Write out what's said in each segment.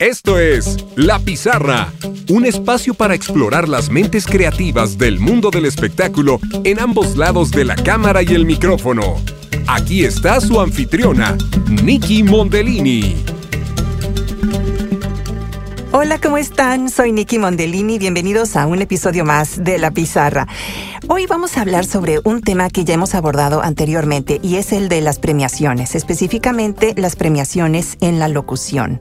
Esto es La Pizarra, un espacio para explorar las mentes creativas del mundo del espectáculo en ambos lados de la cámara y el micrófono. Aquí está su anfitriona, Nikki Mondellini. Hola, ¿cómo están? Soy Nikki Mondellini. Bienvenidos a un episodio más de La Pizarra. Hoy vamos a hablar sobre un tema que ya hemos abordado anteriormente y es el de las premiaciones, específicamente las premiaciones en la locución.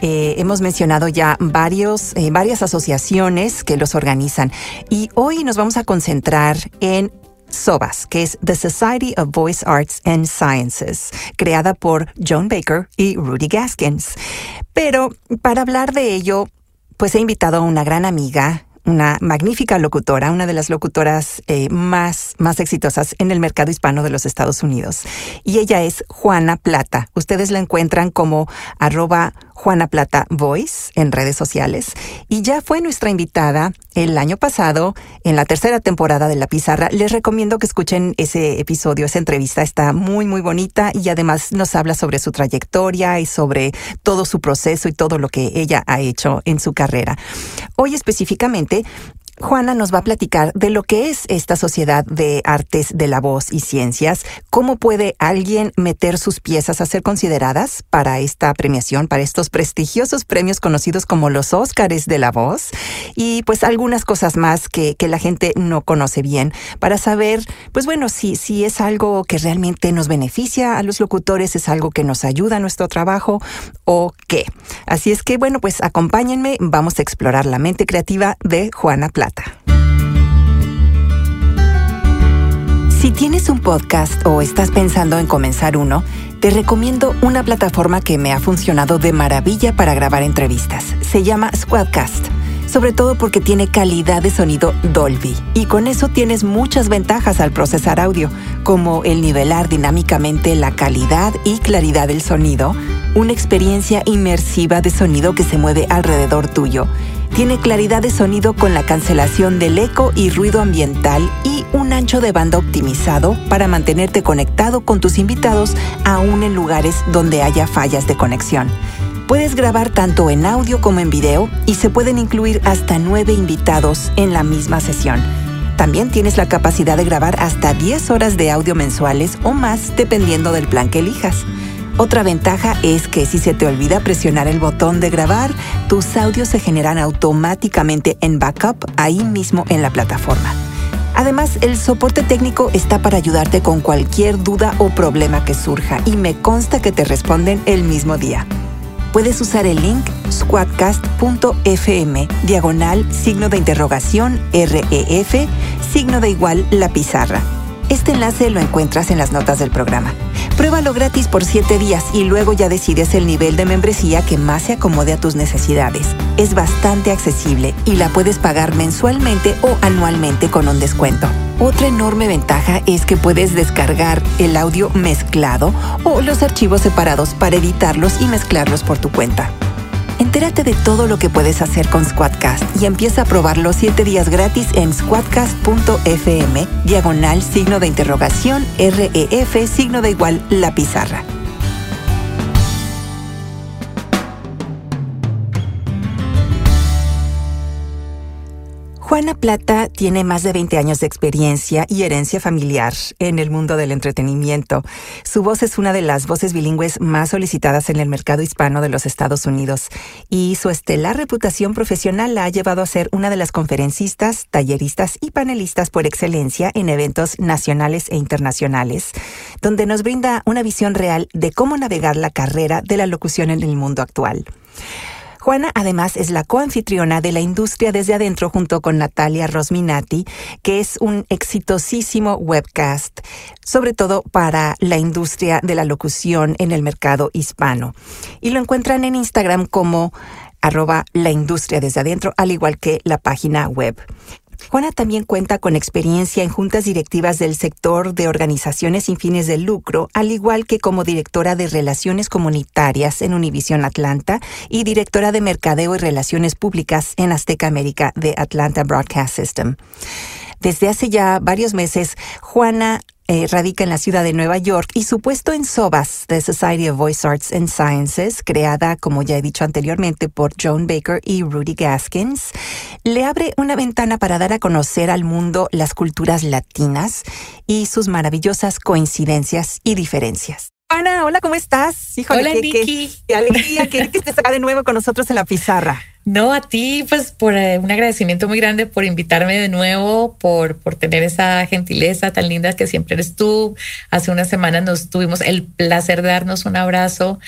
Eh, hemos mencionado ya varios, eh, varias asociaciones que los organizan y hoy nos vamos a concentrar en SOBAS, que es The Society of Voice Arts and Sciences, creada por John Baker y Rudy Gaskins. Pero para hablar de ello, pues he invitado a una gran amiga, una magnífica locutora, una de las locutoras eh, más, más exitosas en el mercado hispano de los Estados Unidos. Y ella es Juana Plata. Ustedes la encuentran como arroba Juana Plata Voice en redes sociales y ya fue nuestra invitada el año pasado en la tercera temporada de La Pizarra. Les recomiendo que escuchen ese episodio, esa entrevista está muy muy bonita y además nos habla sobre su trayectoria y sobre todo su proceso y todo lo que ella ha hecho en su carrera. Hoy específicamente Juana nos va a platicar de lo que es esta sociedad de artes de la voz y ciencias, cómo puede alguien meter sus piezas a ser consideradas para esta premiación, para estos prestigiosos premios conocidos como los Óscares de la voz, y pues algunas cosas más que, que la gente no conoce bien, para saber, pues bueno, si, si es algo que realmente nos beneficia a los locutores, es algo que nos ayuda a nuestro trabajo o qué. Así es que bueno, pues acompáñenme, vamos a explorar la mente creativa de Juana Plata. Si tienes un podcast o estás pensando en comenzar uno, te recomiendo una plataforma que me ha funcionado de maravilla para grabar entrevistas. Se llama Squadcast, sobre todo porque tiene calidad de sonido Dolby y con eso tienes muchas ventajas al procesar audio, como el nivelar dinámicamente la calidad y claridad del sonido, una experiencia inmersiva de sonido que se mueve alrededor tuyo tiene claridad de sonido con la cancelación del eco y ruido ambiental y un ancho de banda optimizado para mantenerte conectado con tus invitados aún en lugares donde haya fallas de conexión. Puedes grabar tanto en audio como en video y se pueden incluir hasta nueve invitados en la misma sesión. También tienes la capacidad de grabar hasta 10 horas de audio mensuales o más dependiendo del plan que elijas. Otra ventaja es que si se te olvida presionar el botón de grabar, tus audios se generan automáticamente en backup ahí mismo en la plataforma. Además, el soporte técnico está para ayudarte con cualquier duda o problema que surja y me consta que te responden el mismo día. Puedes usar el link squadcast.fm, diagonal, signo de interrogación, REF, signo de igual, la pizarra. Este enlace lo encuentras en las notas del programa. Pruébalo gratis por 7 días y luego ya decides el nivel de membresía que más se acomode a tus necesidades. Es bastante accesible y la puedes pagar mensualmente o anualmente con un descuento. Otra enorme ventaja es que puedes descargar el audio mezclado o los archivos separados para editarlos y mezclarlos por tu cuenta. Entérate de todo lo que puedes hacer con Squadcast y empieza a probar los 7 días gratis en squadcast.fm, diagonal signo de interrogación, REF, signo de igual, la pizarra. Juana Plata tiene más de 20 años de experiencia y herencia familiar en el mundo del entretenimiento. Su voz es una de las voces bilingües más solicitadas en el mercado hispano de los Estados Unidos y su estelar reputación profesional la ha llevado a ser una de las conferencistas, talleristas y panelistas por excelencia en eventos nacionales e internacionales, donde nos brinda una visión real de cómo navegar la carrera de la locución en el mundo actual. Juana además es la coanfitriona de la industria desde adentro junto con Natalia Rosminati, que es un exitosísimo webcast, sobre todo para la industria de la locución en el mercado hispano. Y lo encuentran en Instagram como arroba la industria desde adentro, al igual que la página web. Juana también cuenta con experiencia en juntas directivas del sector de organizaciones sin fines de lucro, al igual que como directora de Relaciones Comunitarias en Univision Atlanta y directora de Mercadeo y Relaciones Públicas en Azteca América de Atlanta Broadcast System. Desde hace ya varios meses, Juana eh, radica en la ciudad de Nueva York y su puesto en SOBAS, The Society of Voice Arts and Sciences, creada, como ya he dicho anteriormente, por Joan Baker y Rudy Gaskins, le abre una ventana para dar a conocer al mundo las culturas latinas y sus maravillosas coincidencias y diferencias. Ana, hola, ¿cómo estás? hola, Vicky. Qué, alegría que, que estés acá de nuevo con nosotros en la pizarra. No, a ti, pues por eh, un agradecimiento muy grande por invitarme de nuevo, por, por tener esa gentileza tan linda que siempre eres tú. Hace unas semanas nos tuvimos el placer de darnos un abrazo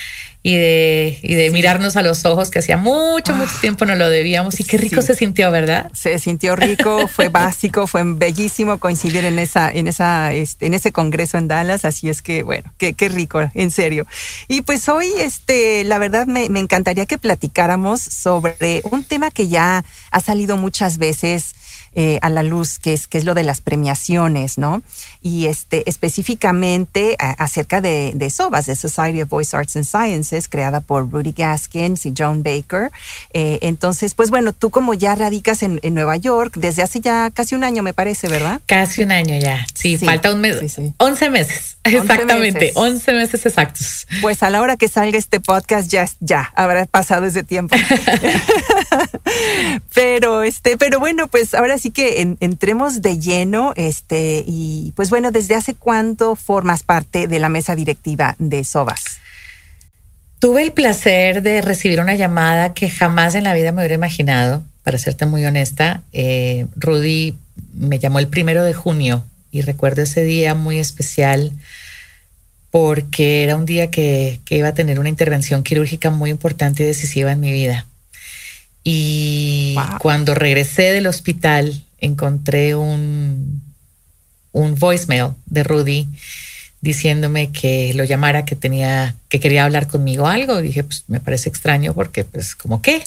y de, y de mirarnos a los ojos, que hacía mucho, mucho ah. tiempo no lo debíamos. Y qué rico se sintió, ¿verdad? Se sintió rico, fue básico, fue bellísimo coincidir en esa, en esa, este, en ese congreso en Dallas. Así es que, bueno, qué, qué rico, en serio. Y pues hoy, este, la verdad me, me encantaría que platicáramos sobre un tema que ya ha salido muchas veces eh, a la luz, que es, que es lo de las premiaciones, ¿no? Y este, específicamente acerca de, de SOBAS, de Society of Voice Arts and Sciences, creada por Rudy Gaskins y Joan Baker. Eh, entonces, pues bueno, tú como ya radicas en, Nueva York desde hace ya casi un año, me parece, ¿verdad? Casi un año ya. Sí, falta un mes. Sí, 11 meses. Exactamente, 11 meses exactos. Pues a la hora que salga este podcast ya, ya habrá pasado ese tiempo. pero este, pero bueno, pues ahora sí que entremos de lleno, este, y pues bueno, ¿desde hace cuánto formas parte de la mesa directiva de SOBAS? Tuve el placer de recibir una llamada que jamás en la vida me hubiera imaginado, para serte muy honesta. Eh, Rudy me llamó el primero de junio y recuerdo ese día muy especial porque era un día que, que iba a tener una intervención quirúrgica muy importante y decisiva en mi vida. Y cuando regresé del hospital, encontré un, un voicemail de Rudy diciéndome que lo llamara, que tenía, que quería hablar conmigo algo. dije, pues me parece extraño porque, pues, como qué.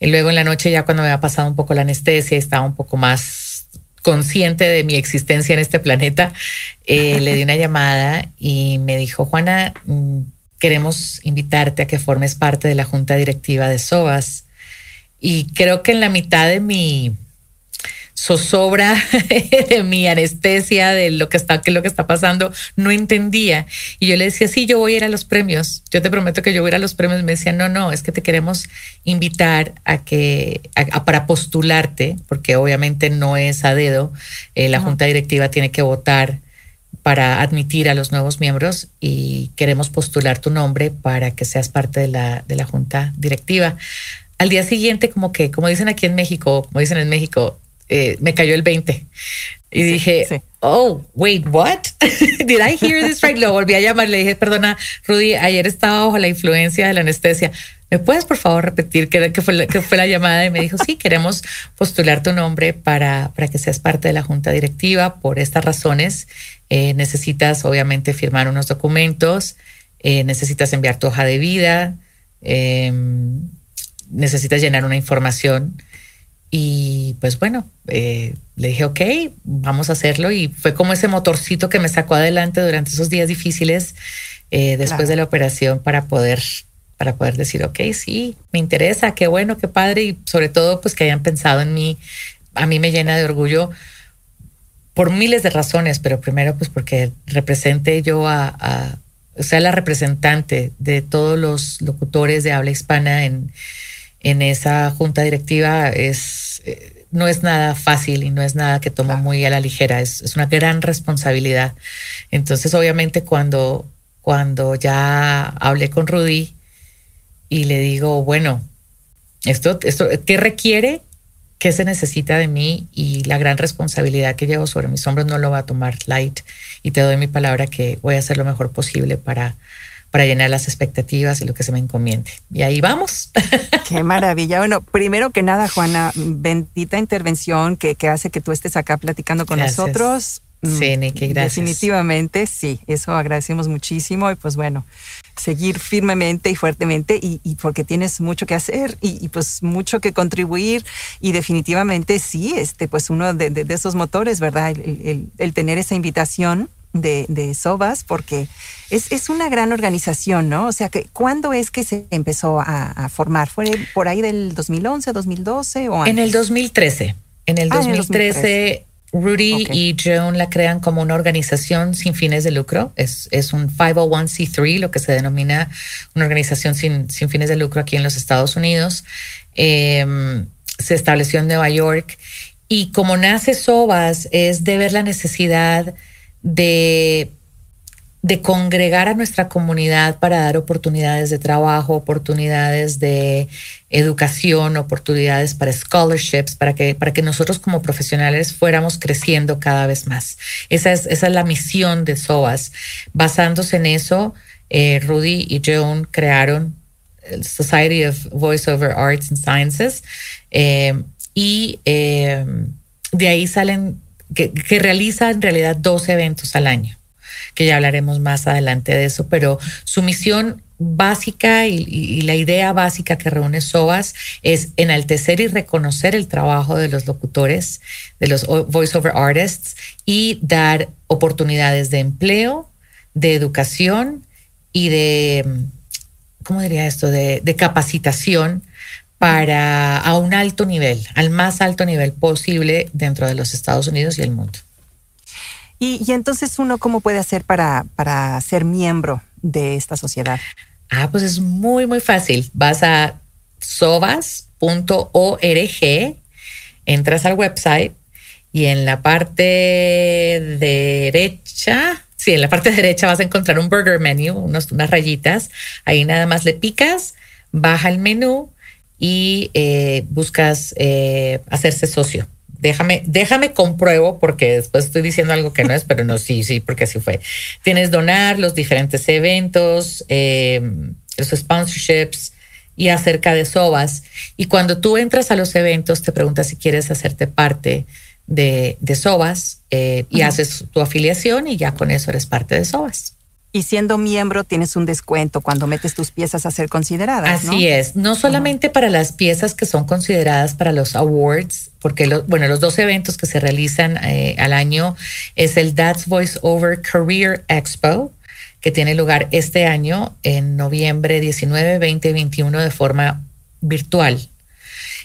Y luego en la noche, ya cuando me había pasado un poco la anestesia, estaba un poco más consciente de mi existencia en este planeta, eh, le di una llamada y me dijo, Juana, mm, queremos invitarte a que formes parte de la junta directiva de SOAS y creo que en la mitad de mi zozobra, de mi anestesia, de lo que está, que lo que está pasando, no entendía. Y yo le decía, sí, yo voy a ir a los premios. Yo te prometo que yo voy a ir a los premios. Me decía, no, no, es que te queremos invitar a que, para postularte, porque obviamente no es a dedo. Eh, la junta directiva tiene que votar para admitir a los nuevos miembros y queremos postular tu nombre para que seas parte de la, de la junta directiva al día siguiente, como que, como dicen aquí en México, como dicen en México, eh, me cayó el 20. Y dije, oh, wait, what? Did I hear this right? Lo volví a llamar, le dije, perdona, Rudy, ayer estaba bajo la influencia de la anestesia. ¿Me puedes, por favor, repetir qué, fue, la, fue la llamada? Y me dijo, sí, queremos postular tu nombre para, para que seas parte de la junta directiva. Por estas razones, eh, necesitas, obviamente, firmar unos documentos, eh, necesitas enviar tu hoja de vida, em, necesitas llenar una información. Y pues bueno, eh, le dije, ok, vamos a hacerlo. Y fue como ese motorcito que me sacó adelante durante esos días difíciles eh, después de la operación para poder, para poder decir, ok, sí, me interesa, qué bueno, qué padre. Y sobre todo, pues que hayan pensado en mí. A mí me llena de orgullo por miles de razones, pero primero, pues porque represente yo a, a o sea, la representante de todos los locutores de habla hispana en en esa junta directiva es, eh, no es nada fácil y no es nada que tomo muy a la ligera, es, es, una gran responsabilidad. Entonces, obviamente, cuando, cuando ya hablé con Rudy y le digo, bueno, esto, esto, ¿qué requiere? ¿Qué se necesita de mí? Y la gran responsabilidad que llevo sobre mis hombros no lo va a tomar light. Y te doy mi palabra que voy a hacer lo mejor posible para, para llenar las expectativas y lo que se me encomiende. Y ahí vamos. Qué maravilla. Bueno, primero que nada, Juana, bendita intervención que, que hace que tú estés acá platicando con nosotros. Sí, mm, Nicky, gracias. Definitivamente, sí, eso agradecemos muchísimo y pues bueno, seguir firmemente y fuertemente y, porque tienes mucho que hacer y, pues mucho que contribuir y definitivamente sí, este pues uno de, esos motores, ¿verdad? El, el, tener esa invitación de, de SOBAS porque es, es, una gran organización, ¿no? O sea, que ¿cuándo es que se empezó a, formar? ¿Fue por ahí del 2011, 2012 o En el 2013. En el 2013, ah, Rudy y Joan la crean como una organización sin fines de lucro. Es, es un 501c3, lo que se denomina una organización sin, sin fines de lucro aquí en los Estados Unidos. Em, se estableció en Nueva York y como nace Sobas es de ver la necesidad de de congregar a nuestra comunidad para dar oportunidades de trabajo, oportunidades de educación, oportunidades para scholarships, para que, para que nosotros como profesionales fuéramos creciendo cada vez más. Esa es, esa es la misión de SOAS. Basándose en eso, eh, Rudy y Joan crearon el Society of Voice Over Arts and Sciences eh, y eh, de ahí salen, que, realiza en realidad dos eventos al año que ya hablaremos más adelante de eso, pero su misión básica y, la idea básica que reúne SOAS es enaltecer y reconocer el trabajo de los locutores, de los voiceover artists y dar oportunidades de empleo, de educación y de, ¿cómo diría esto?, de capacitación para a un alto nivel, al más alto nivel posible dentro de los Estados Unidos y el mundo. Y, entonces uno, ¿cómo puede hacer para, para ser miembro de esta sociedad? Ah, pues es muy, muy fácil. Vas a sobas.org, entras al website y en la parte derecha, sí, en la parte derecha vas a encontrar un burger menu, unas rayitas. Ahí nada más le picas, baja el menú y eh, buscas eh, hacerse socio déjame, déjame compruebo porque después estoy diciendo algo que no es, pero no, sí, sí, porque así fue. Tienes donar los diferentes eventos, eh, los sponsorships y acerca de SOBAS. Y cuando tú entras a los eventos, te preguntas si quieres hacerte parte de, de SOBAS eh, y haces tu afiliación y ya con eso eres parte de SOBAS. Y siendo miembro tienes un descuento cuando metes tus piezas a ser consideradas. Así es, no solamente para las piezas que son consideradas para los awards, porque bueno, los dos eventos que se realizan eh, al año es el That's Voice Over Career Expo, que tiene lugar este año en noviembre 19, 20 y 21 de forma virtual.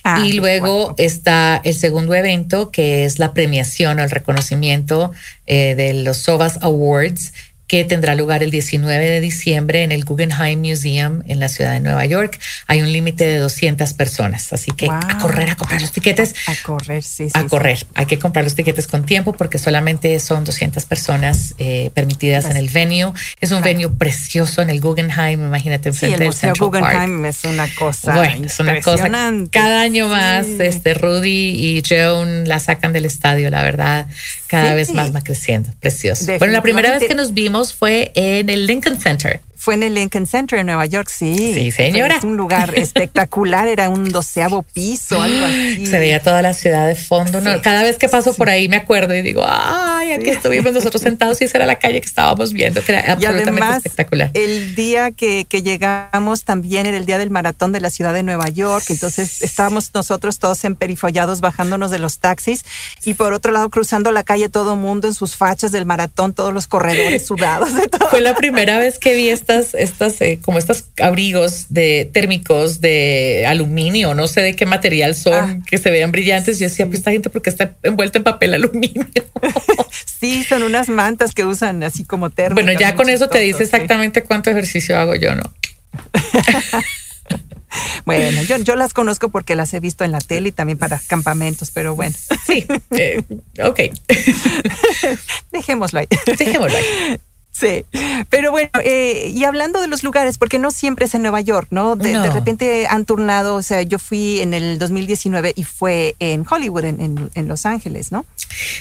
Ah, y luego está el segundo evento, que es la premiación o el reconocimiento eh, de los SOVAS Awards, que tendrá lugar el 19 de diciembre en el Guggenheim Museum en la ciudad de Nueva York. Hay un límite de 200 personas, así que a correr a comprar los tiquetes. A, correr, sí, sí. A correr. Hay que comprar los tiquetes con tiempo porque solamente son 200 personas eh, permitidas en el venue. Es un venue precioso en el Guggenheim, imagínate enfrente sí, el Museo Guggenheim es una cosa bueno, es una cosa. Cada año más, este Rudy y Joan la sacan del estadio, la verdad, cada vez más va creciendo, precioso. Bueno, la primera vez que nos vimos fue en el Lincoln Center. Fue en el Lincoln Center en Nueva York, sí. Sí, señora. Es un lugar espectacular, era un doceavo piso, algo así. Se veía toda la ciudad de fondo. Cada vez que paso por ahí me acuerdo y digo, ay, aquí estuvimos nosotros sentados y esa era la calle que estábamos viendo, que era absolutamente y además, espectacular. El día que, que llegamos también era el día del maratón de la ciudad de Nueva York, entonces estábamos nosotros todos emperifollados bajándonos de los taxis y por otro lado cruzando la calle todo el mundo en sus fachas del maratón, todos los corredores sudados. De todo. Fue la primera vez que vi esta estas, eh, como estos abrigos de térmicos de aluminio, no sé de qué material son, ah. que se vean brillantes. Yo decía, pues esta gente porque está envuelta en papel aluminio. sí, son unas mantas que usan así como térmicos. Bueno, ya con eso te dice exactamente cuánto ejercicio hago yo, ¿no? Bueno, yo, yo, las conozco porque las he visto en la tele y también para campamentos, pero bueno. Sí, eh, ok. Dejémoslo ahí. Dejémoslo ahí. Sí, pero bueno, eh, y hablando de los lugares, porque no siempre es en Nueva York, ¿no? De, repente han turnado, o sea, yo fui en el 2019 y fue en Hollywood, en, en, Los Ángeles, ¿no?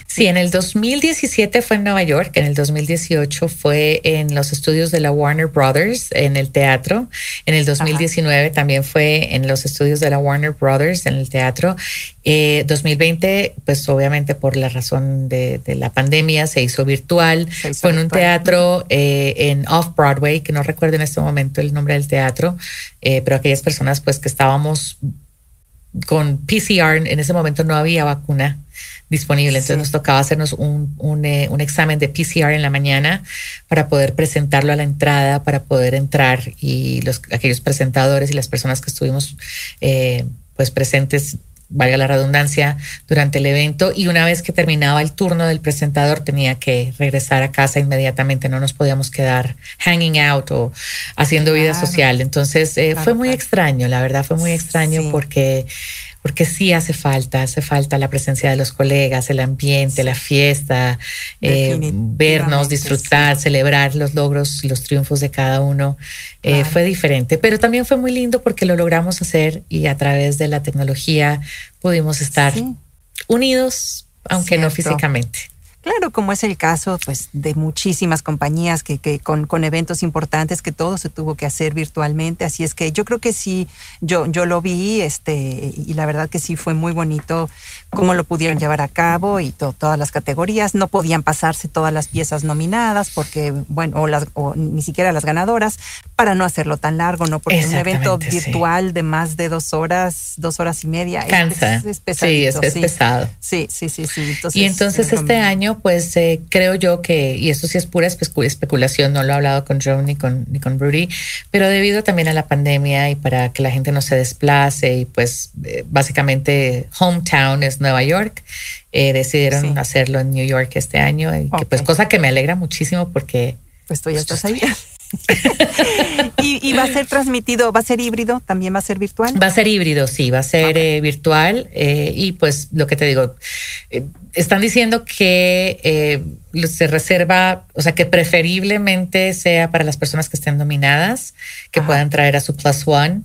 Sí, en el 2017 fue en Nueva York, en el 2018 fue en los estudios de la Warner Brothers, en el teatro, en el 2019 también fue en los estudios de la Warner Brothers, en el teatro, 2020, eh, pues obviamente por la razón de, la pandemia se hizo virtual. Fue en un teatro eh, en Off Broadway, que no recuerdo en este momento el nombre del teatro, eh, pero aquellas personas pues que estábamos con PCR, en ese momento no había vacuna disponible, entonces nos tocaba hacernos un, un, examen de PCR en la mañana para poder presentarlo a la entrada, para poder entrar y los, aquellos presentadores y las personas que estuvimos pues presentes valga la redundancia, durante el evento y una vez que terminaba el turno del presentador tenía que regresar a casa inmediatamente, no nos podíamos quedar hanging out o haciendo vida social. Entonces eh, fue muy extraño, la verdad fue muy extraño porque porque sí hace falta, hace falta la presencia de los colegas, el ambiente, la fiesta, eh, vernos, disfrutar, celebrar los logros, los triunfos de cada uno. Eh, fue diferente, pero también fue muy lindo porque lo logramos hacer y a través de la tecnología pudimos estar unidos, aunque no físicamente. Claro, como es el caso pues, de muchísimas compañías que, que con, con, eventos importantes que todo se tuvo que hacer virtualmente. Así es que yo creo que sí, yo, yo lo vi este, y la verdad que sí fue muy bonito cómo lo pudieron llevar a cabo y todas las categorías. No podían pasarse todas las piezas nominadas porque, bueno, o, las, o ni siquiera las ganadoras, para no hacerlo tan largo, ¿no? Porque un evento virtual de más de dos horas, dos horas y media, Cansa. Es, sí, es, pesado. Sí, sí, sí, sí. y entonces este año, pues eh, creo yo que, y esto sí es pura especulación, no lo he hablado con Joe ni con, ni con Rudy, pero debido también a la pandemia y para que la gente no se desplace y pues eh, básicamente hometown es Nueva York. Eh, decidieron hacerlo en New York este año, y que, pues cosa que me alegra muchísimo porque... Pues tú ya estás ahí. ¿Y, va a ser transmitido, va a ser híbrido, también va a ser virtual? Va a ser híbrido, sí, va a ser eh, virtual. Eh, y pues lo que te digo, están diciendo que se reserva, o sea, que preferiblemente sea para las personas que estén nominadas, que puedan traer a su plus one,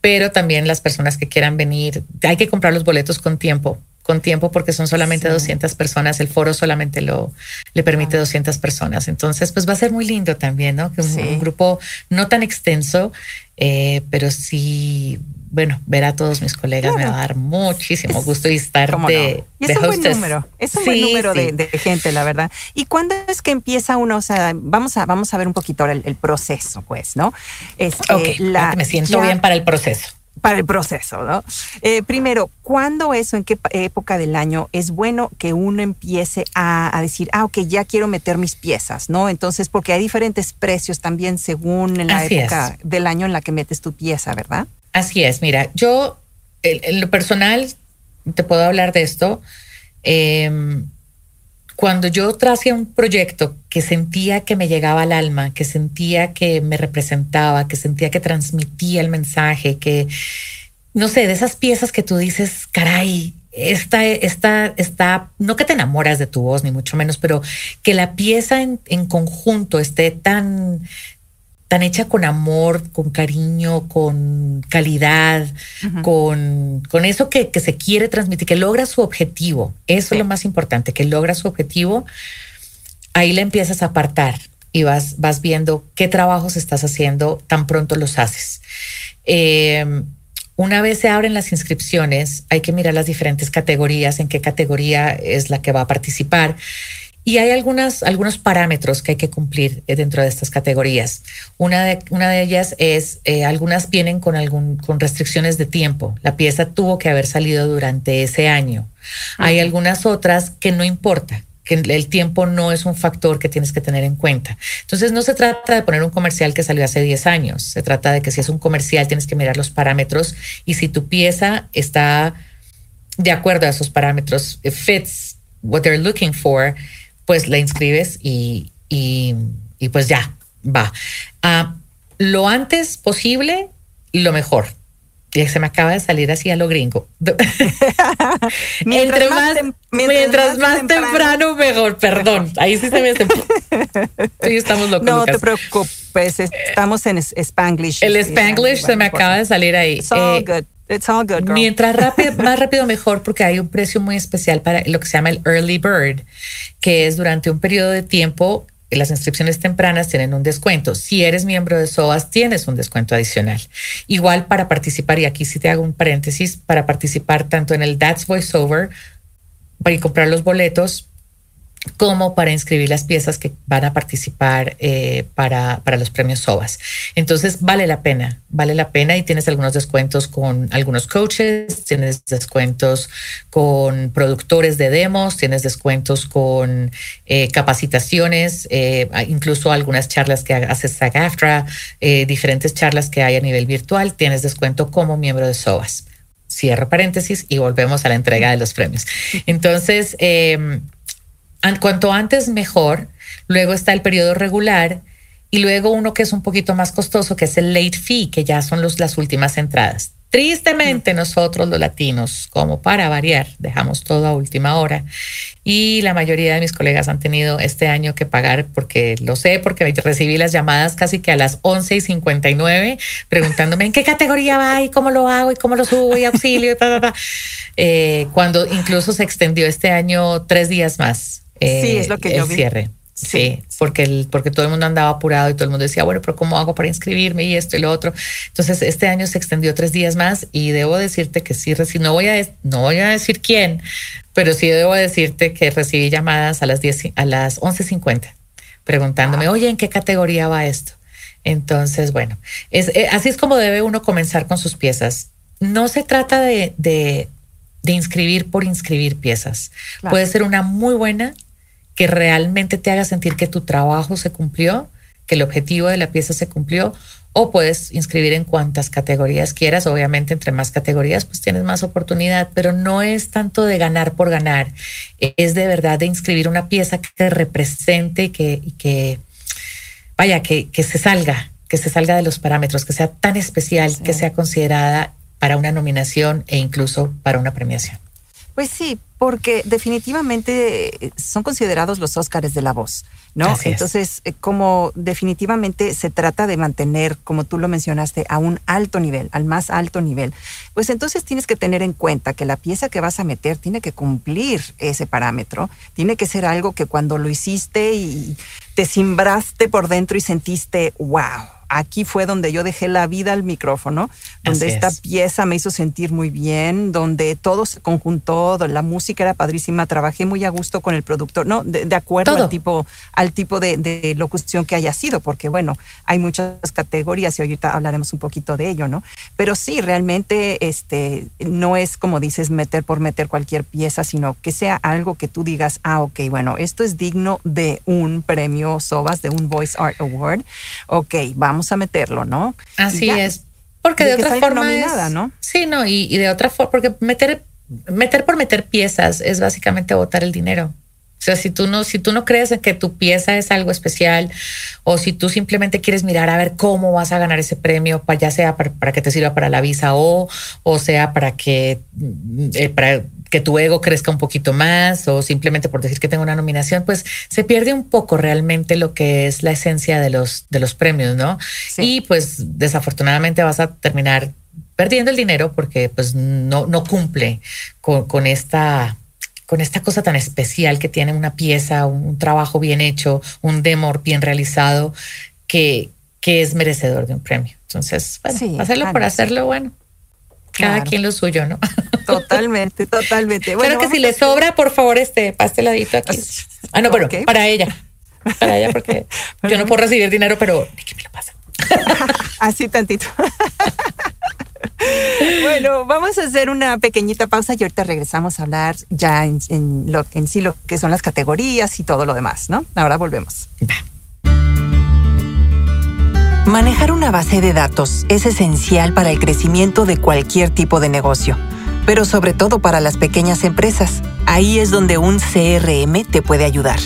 pero también las personas que quieran venir, hay que comprar los boletos con tiempo con tiempo porque son solamente 200 personas, el foro solamente lo le permite 200 personas. Entonces, pues va a ser muy lindo también, ¿no? Que un, grupo no tan extenso, eh, pero sí, bueno, ver a todos mis colegas me va a dar muchísimo gusto y estar de, y es un buen número, es un buen número de, gente, la verdad. ¿Y cuándo es que empieza uno? O sea, vamos a, vamos a ver un poquito ahora el, proceso, pues, ¿no? Es, este, la, me siento bien para el proceso para el proceso, ¿no? Eh, primero, ¿cuándo eso, en qué época del año es bueno que uno empiece a, decir, ah, ok, ya quiero meter mis piezas, ¿no? Entonces, porque hay diferentes precios también según la época del año en la que metes tu pieza, ¿verdad? Así es, mira, yo, en lo personal, te puedo hablar de esto. Eh, cuando yo traje un proyecto que sentía que me llegaba al alma, que sentía que me representaba, que sentía que transmitía el mensaje, que, no sé, de esas piezas que tú dices, caray, esta, esta, está, no que te enamoras de tu voz, ni mucho menos, pero que la pieza en conjunto esté tan, tan hecha con amor, con cariño, con calidad, con, con, eso que, que, se quiere transmitir, que logra su objetivo. Eso es lo más importante, que logra su objetivo. Ahí le empiezas a apartar y vas, vas viendo qué trabajos estás haciendo tan pronto los haces. Em, una vez se abren las inscripciones, hay que mirar las diferentes categorías, en qué categoría es la que va a participar y hay algunas, algunos parámetros que hay que cumplir eh, dentro de estas categorías. Una de, una de ellas es, eh, algunas vienen con, algún, con restricciones de tiempo. La pieza tuvo que haber salido durante ese año. Hay algunas otras que no importa, que el tiempo no es un factor que tienes que tener en cuenta. Entonces no se trata de poner un comercial que salió hace 10 años, se trata de que si es un comercial tienes que mirar los parámetros y si tu pieza está de acuerdo a esos parámetros, fits what they're looking for, pues la inscribes y, y, pues ya, va. Ah, lo antes posible, lo mejor. Y se me acaba de salir así a lo gringo. mientras más, mientras, más, temprano, mejor. Perdón, ahí sí se me hace. sí, estamos locos. No te preocupes, estamos en Spanglish. El Spanglish se me acaba de salir ahí. It's all eh, good. It's all good, Mientras más rápido mejor porque hay un precio muy especial para lo que se llama el early bird, que es durante un periodo de tiempo las inscripciones tempranas tienen un descuento. Si eres miembro de SOAS, tienes un descuento adicional. Igual para participar, y aquí sí te hago un paréntesis, para participar tanto en el That's Voiceover, para comprar los boletos, como para inscribir las piezas que van a participar eh, para, para, los premios SOAS. Entonces, vale la pena, vale la pena y tienes algunos descuentos con algunos coaches, tienes descuentos con productores de demos, tienes descuentos con eh, capacitaciones, eh, incluso algunas charlas que hace SAG-AFTRA, diferentes charlas que hay a nivel virtual, tienes descuento como miembro de SOAS. cierro paréntesis y volvemos a la entrega de los premios. Entonces, eh, cuanto antes mejor, luego está el periodo regular y luego uno que es un poquito más costoso, que es el late fee, que ya son los, las últimas entradas. Tristemente nosotros los latinos, como para variar, dejamos todo a última hora y la mayoría de mis colegas han tenido este año que pagar porque lo sé, porque recibí las llamadas casi que a las 11 y 59 preguntándome en qué categoría va y cómo lo hago y cómo lo subo y auxilio, eh, cuando incluso se extendió este año tres días más. Sí, es lo que el yo cierre. Sí, porque, el, porque todo el mundo andaba apurado y todo el mundo decía, bueno, pero ¿cómo hago para inscribirme y esto y lo otro? Entonces, este año se extendió tres días más y debo decirte que sí, no voy a, no voy a decir quién, pero sí debo decirte que recibí llamadas a las, 10, a las 11.50 preguntándome, oye, ¿en qué categoría va esto? Entonces, bueno, es, eh, así es como debe uno comenzar con sus piezas. No se trata de, de, inscribir por inscribir piezas. Puede ser una muy buena que realmente te haga sentir que tu trabajo se cumplió, que el objetivo de la pieza se cumplió, o puedes inscribir en cuantas categorías quieras. Obviamente, entre más categorías, pues tienes más oportunidad, pero no es tanto de ganar por ganar, es de verdad de inscribir una pieza que represente y que, que vaya, que, que se salga, que se salga de los parámetros, que sea tan especial, que sea considerada para una nominación e incluso para una premiación. Pues sí, porque definitivamente eh, son considerados los Óscares de la voz, ¿no? Entonces, eh, como definitivamente se trata de mantener, como tú lo mencionaste, a un alto nivel, al más alto nivel, pues entonces tienes que tener en cuenta que la pieza que vas a meter tiene que cumplir ese parámetro, tiene que ser algo que cuando lo hiciste y te simbraste por dentro y sentiste, wow aquí fue donde yo dejé la vida al micrófono, donde esta pieza me hizo sentir muy bien, donde todo se conjuntó, la música era padrísima, trabajé muy a gusto con el productor, no, de, acuerdo al tipo, al tipo de, locución que haya sido, porque bueno, hay muchas categorías y ahorita hablaremos un poquito de ello, ¿no? Pero sí, realmente este, no es como dices meter por meter cualquier pieza, sino que sea algo que tú digas, ah, ok, bueno, esto es digno de un premio SOBAS, de un Voice Art Award, ok, vamos a meterlo, ¿no? Así es. Porque de, otra forma ¿no? Sí, no, y, de otra forma, porque meter, meter por meter piezas es básicamente botar el dinero. O sea, si tú no, si tú no crees en que tu pieza es algo especial, o si tú simplemente quieres mirar a ver cómo vas a ganar ese premio, ya sea para, que te sirva para la visa o, o sea para que eh, para que tu ego crezca un poquito más o simplemente por decir que tengo una nominación, pues se pierde un poco realmente lo que es la esencia de los, de los premios, ¿no? Y pues desafortunadamente vas a terminar perdiendo el dinero porque pues no, no cumple con, esta con esta cosa tan especial que tiene una pieza, un, trabajo bien hecho, un demo bien realizado, que, que es merecedor de un premio. Entonces, hacerlo por hacerlo, bueno, cada quien lo suyo, ¿no? Totalmente, totalmente. Bueno, que si le sobra, por favor, este, ladito aquí. Ah, no, pero para ella. Para ella, porque yo no puedo recibir dinero, pero ¿qué me lo pasa? Así tantito. bueno, vamos a hacer una pequeñita pausa y ahorita regresamos a hablar ya en, lo, en sí lo que son las categorías y todo lo demás, ¿no? Ahora volvemos. Manejar una base de datos es esencial para el crecimiento de cualquier tipo de negocio, pero sobre todo para las pequeñas empresas. Ahí es donde un CRM te puede ayudar.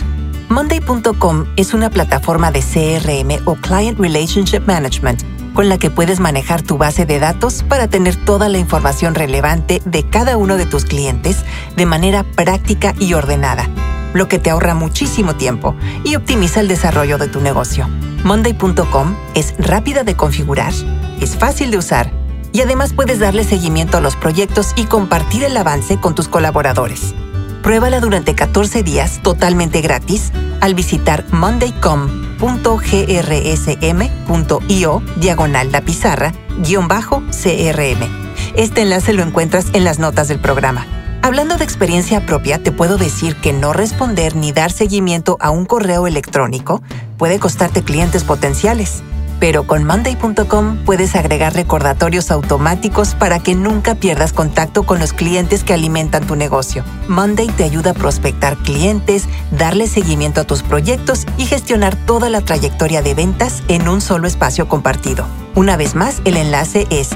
Monday.com es una plataforma de CRM o Client Relationship Management con la que puedes manejar tu base de datos para tener toda la información relevante de cada uno de tus clientes de manera práctica y ordenada, lo que te ahorra muchísimo tiempo y optimiza el desarrollo de tu negocio. Monday.com es rápida de configurar, es fácil de usar y además puedes darle seguimiento a los proyectos y compartir el avance con tus colaboradores. Pruébala durante 14 días totalmente gratis al visitar mondaycom.grsm.io diagonal la pizarra guion bajo CRM. Este enlace lo encuentras en las notas del programa. Hablando de experiencia propia, te puedo decir que no responder ni dar seguimiento a un correo electrónico puede costarte clientes potenciales. Pero con Monday.com puedes agregar recordatorios automáticos para que nunca pierdas contacto con los clientes que alimentan tu negocio. Monday te ayuda a prospectar clientes, darle seguimiento a tus proyectos y gestionar toda la trayectoria de ventas en un solo espacio compartido. Una vez más, el enlace es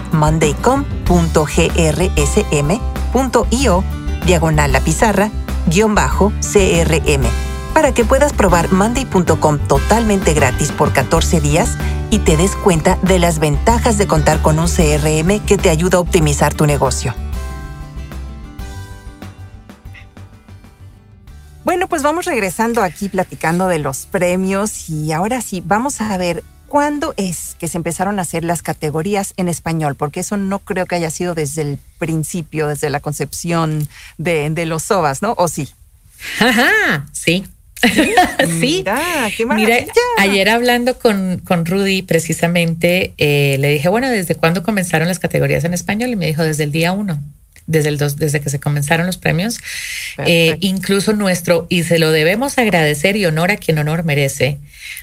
mondaycom.grsm.io diagonal la pizarra guion bajo CRM para que puedas probar Monday.com totalmente gratis por 14 días y te des cuenta de las ventajas de contar con un CRM que te ayuda a optimizar tu negocio. Bueno, pues vamos regresando aquí platicando de los premios y ahora sí, vamos a ver cuándo es que se empezaron a hacer las categorías en español, porque eso no creo que haya sido desde el principio, desde la concepción de, de los SOBAS, ¿no? ¿O sí? Ajá, sí. sí. Mira, ayer hablando con, con Rudy, precisamente, eh, le dije, bueno, ¿desde cuándo comenzaron las categorías en español? Y me dijo, desde el día uno. Desde, el dos, desde que se comenzaron los premios, eh, incluso nuestro, y se lo debemos agradecer y honor a quien honor merece,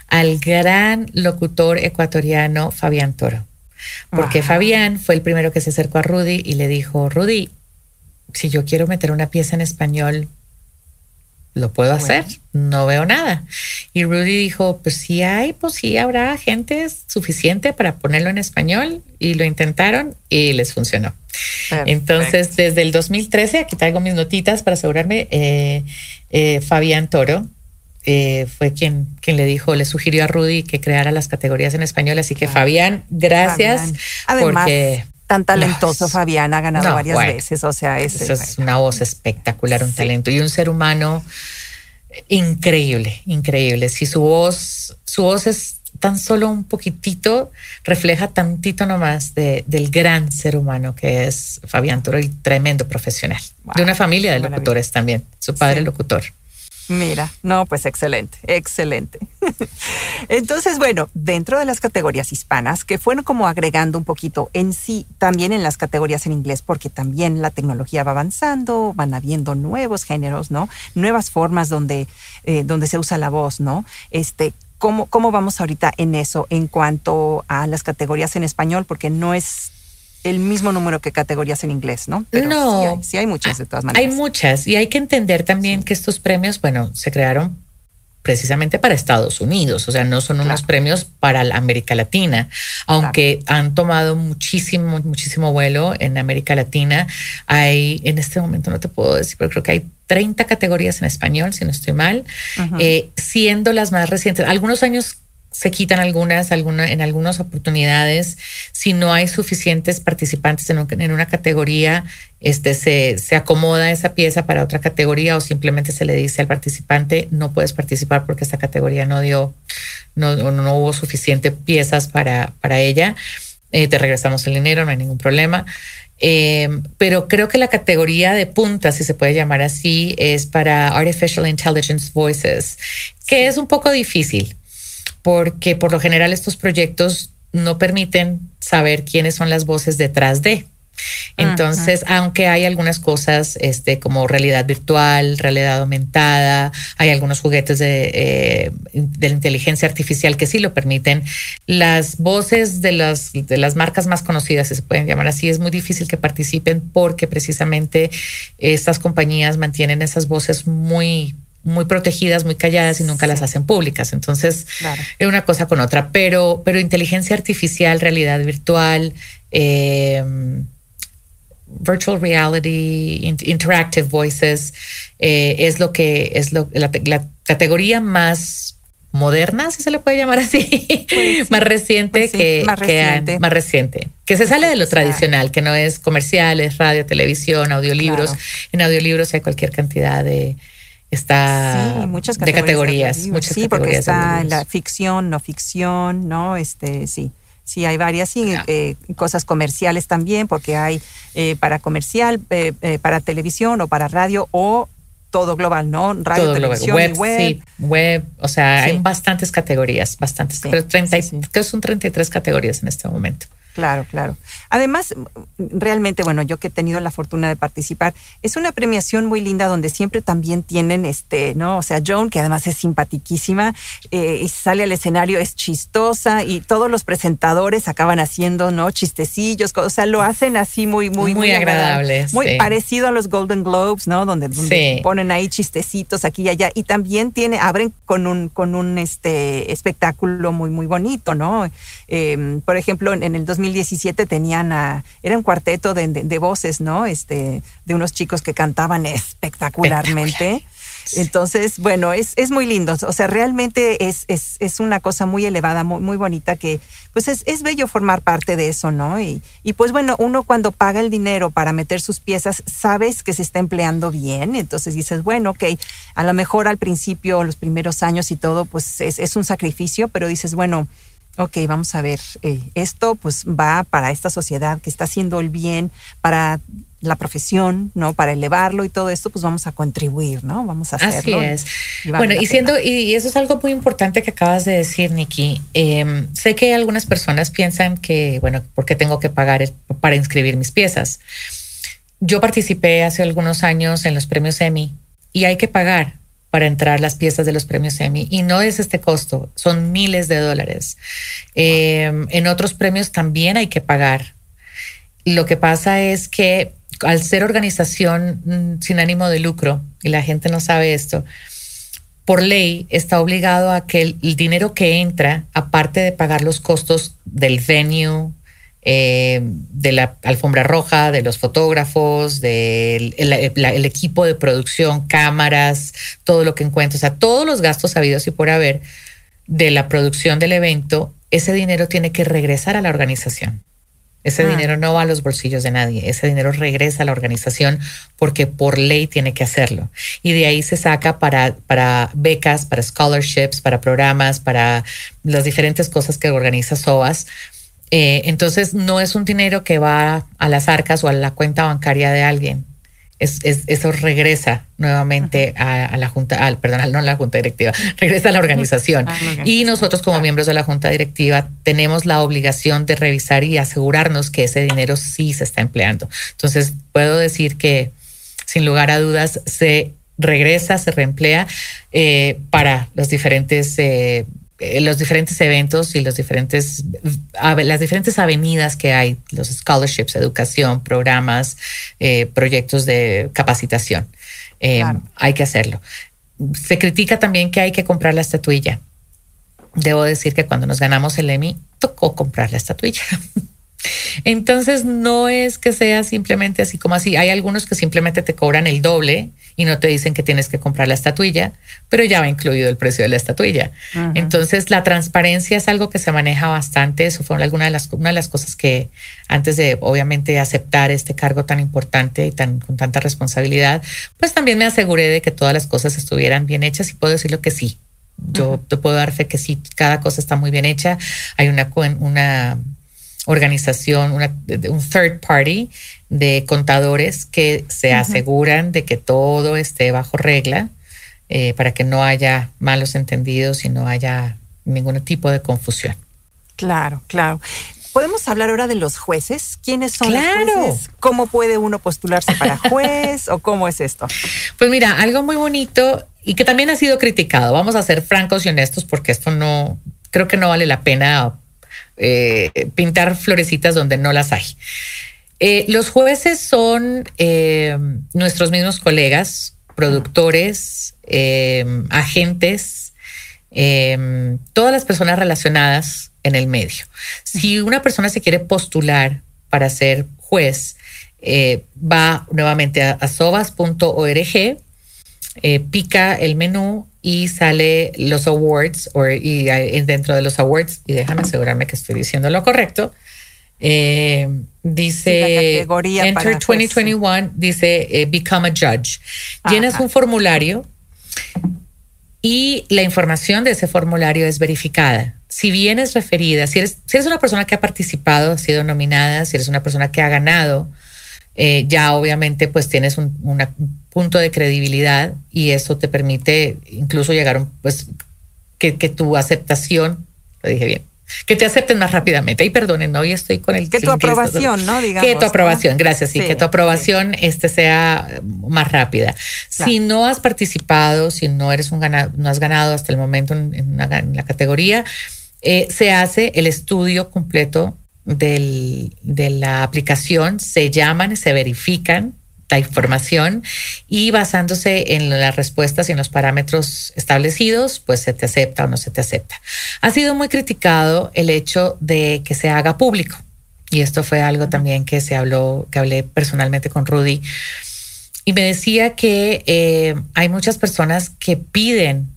al gran locutor ecuatoriano Fabián Toro. Porque Fabián fue el primero que se acercó a Rudy y le dijo, Rudy, si yo quiero meter una pieza en español, lo puedo hacer, no veo nada. Y Rudy dijo, pues si hay, pues sí habrá gente suficiente para ponerlo en español y lo intentaron y les funcionó. Entonces, desde el 2013, aquí traigo mis notitas para asegurarme, eh, eh, Fabián Toro eh, fue quien, quien le dijo, le sugirió a Rudy que creara las categorías en español. Así que Fabián, gracias. porque tan talentoso Fabián ha ganado varias veces, o sea, es, es una voz espectacular, un talento y un ser humano increíble, increíble. Si su voz, su voz es tan solo un poquitito, refleja tantito nomás de, del gran ser humano que es Fabián Toro y tremendo profesional. de una familia de locutores también, su padre locutor. Mira, no, pues excelente, excelente. Entonces, bueno, dentro de las categorías hispanas, que fueron como agregando un poquito en sí, también en las categorías en inglés, porque también la tecnología va avanzando, van habiendo nuevos géneros, ¿no? Nuevas formas donde, eh, donde se usa la voz, ¿no? Este, ¿cómo, ¿Cómo vamos ahorita en eso en cuanto a las categorías en español? Porque no es el mismo número que categorías en inglés, ¿no? no. Sí hay, muchas de todas maneras. Hay muchas y hay que entender también que estos premios, bueno, se crearon precisamente para Estados Unidos, o sea, no son unos premios para la América Latina, aunque han tomado muchísimo, muchísimo vuelo en América Latina. Hay, en este momento no te puedo decir, pero creo que hay 30 categorías en español, si no estoy mal, eh, siendo las más recientes. Algunos años se quitan algunas, alguna, en algunas oportunidades. Si no hay suficientes participantes en, una categoría, este, se, se, acomoda esa pieza para otra categoría o simplemente se le dice al participante, no puedes participar porque esta categoría no dio, no, no hubo suficientes piezas para, para ella. Eh, te regresamos el dinero, no hay ningún problema. Eh, pero creo que la categoría de punta, si se puede llamar así, es para Artificial Intelligence Voices, que es un poco difícil porque por lo general estos proyectos no permiten saber quiénes son las voces detrás de. Entonces, aunque hay algunas cosas este, como realidad virtual, realidad aumentada, hay algunos juguetes de, eh, de, la inteligencia artificial que sí lo permiten, las voces de las, de las marcas más conocidas, si se pueden llamar así, es muy difícil que participen porque precisamente estas compañías mantienen esas voces muy muy protegidas, muy calladas y nunca las hacen públicas. Entonces, es una cosa con otra. Pero, pero inteligencia artificial, realidad virtual, em, virtual reality, interactive voices, eh, es lo que es lo, la, categoría más moderna, si se le puede llamar así, pues más reciente pues que, más reciente. más reciente, que se sale de lo tradicional, que no es comerciales, radio, televisión, audiolibros. En audiolibros hay cualquier cantidad de, está muchas de categorías. Muchas sí, porque está la ficción, no ficción, ¿no? Este, sí. Sí, hay varias, sí, eh, cosas comerciales también, porque hay eh, para comercial, eh, para televisión o para radio o todo global, ¿no? Radio, televisión web, web. Sí, web, o sea, hay bastantes categorías, bastantes, pero 30, creo que son 33 categorías en este momento. Claro, claro. Además, realmente, bueno, yo que he tenido la fortuna de participar, es una premiación muy linda donde siempre también tienen, este, ¿no? O sea, Joan, que además es simpatiquísima, eh, y sale al escenario, es chistosa y todos los presentadores acaban haciendo, ¿no? Chistecillos, o sea, lo hacen así muy, muy, muy, agradable. Muy parecido a los Golden Globes, ¿no? Donde, ponen ahí chistecitos aquí y allá. Y también tiene, abren con un, con un este, espectáculo muy, muy bonito, ¿no? Em, por ejemplo, en, el 2017 tenían a, era un cuarteto de, voces, ¿no? Este, de unos chicos que cantaban espectacularmente. Entonces, bueno, es, es muy lindo. O sea, realmente es, es, es una cosa muy elevada, muy, muy bonita que, pues es, es, bello formar parte de eso, ¿no? Y, y pues bueno, uno cuando paga el dinero para meter sus piezas, sabes que se está empleando bien. Entonces dices, bueno, ok, a lo mejor al principio, los primeros años y todo, pues es, es un sacrificio, pero dices, bueno, Ok, vamos a ver, eh, esto pues va para esta sociedad que está haciendo el bien, para la profesión, ¿no? Para elevarlo y todo esto, pues vamos a contribuir, ¿no? Vamos a hacerlo. Así es. bueno, y siendo, y eso es algo muy importante que acabas de decir, Nikki. Em, sé que algunas personas piensan que, bueno, ¿por qué tengo que pagar para inscribir mis piezas? Yo participé hace algunos años en los premios Emmy y hay que pagar para entrar las piezas de los premios Emmy. Y no es este costo, son miles de dólares. Em, en otros premios también hay que pagar. Lo que pasa es que al ser organización mm, sin ánimo de lucro, y la gente no sabe esto, por ley está obligado a que el dinero que entra, aparte de pagar los costos del venue, eh, de la alfombra roja, de los fotógrafos, del el, equipo de producción, cámaras, todo lo que encuentro, o sea, todos los gastos habidos y por haber de la producción del evento, ese dinero tiene que regresar a la organización. Ese ah. dinero no va a los bolsillos de nadie, ese dinero regresa a la organización porque por ley tiene que hacerlo. Y de ahí se saca para, para becas, para scholarships, para programas, para las diferentes cosas que organiza SOAS, eh, entonces no es un dinero que va a las arcas o a la cuenta bancaria de alguien. Es, eso regresa nuevamente a, la junta, al, perdón, no a la junta directiva, regresa a la organización. Y nosotros como miembros de la junta directiva tenemos la obligación de revisar y asegurarnos que ese dinero sí se está empleando. Entonces puedo decir que sin lugar a dudas se regresa, se reemplea eh, para los diferentes eh, los diferentes eventos y los diferentes, las diferentes avenidas que hay, los scholarships, educación, programas, eh, proyectos de capacitación. Eh, hay que hacerlo. Se critica también que hay que comprar la estatuilla. Debo decir que cuando nos ganamos el Emmy, tocó comprar la estatuilla. Entonces no es que sea simplemente así como así. Hay algunos que simplemente te cobran el doble y no te dicen que tienes que comprar la estatuilla, pero ya va incluido el precio de la estatuilla. Entonces la transparencia es algo que se maneja bastante. Eso fue alguna de las, una de las cosas que antes de obviamente aceptar este cargo tan importante y tan, con tanta responsabilidad, pues también me aseguré de que todas las cosas estuvieran bien hechas y puedo decirlo que sí. Yo te puedo dar fe que sí, cada cosa está muy bien hecha. Hay una, una organización, un third party de contadores que se aseguran de que todo esté bajo regla eh, para que no haya malos entendidos y no haya ningún tipo de confusión. Claro, claro. ¿Podemos hablar ahora de los jueces? ¿Quiénes son los jueces? ¿Cómo puede uno postularse para juez o cómo es esto? Pues mira, algo muy bonito y que también ha sido criticado. Vamos a ser francos y honestos porque esto no, creo que no vale la pena eh, pintar florecitas donde no las hay. Eh, los jueces son eh, nuestros mismos colegas, productores, agentes, todas las personas relacionadas en el medio. Si una persona se quiere postular para ser juez, va nuevamente a, a sobas.org, pica el menú y sale los awards o, y dentro de los awards, y déjame asegurarme que estoy diciendo lo correcto, eh, dice Enter 2021, dice eh, Become a Judge. Llenas un formulario y la información de ese formulario es verificada. Si bien es referida, si eres, si eres una persona que ha participado, ha sido nominada, si eres una persona que ha ganado, eh, ya obviamente pues tienes un, punto de credibilidad y eso te permite incluso llegar, pues, que, tu aceptación, lo dije bien, que te acepten más rápidamente. Y perdonen, hoy estoy con el... Que tu aprobación, ¿no? Digamos, que tu aprobación, gracias, sí, que tu aprobación este sea más rápida. Si no has participado, si no eres un ganado, no has ganado hasta el momento en, la categoría, eh, se hace el estudio completo del, de la aplicación, se llaman, se verifican la información y basándose en las respuestas y en los parámetros establecidos, pues se te acepta o no se te acepta. Ha sido muy criticado el hecho de que se haga público y esto fue algo también que se habló, que hablé personalmente con Rudy y me decía que eh, hay muchas personas que piden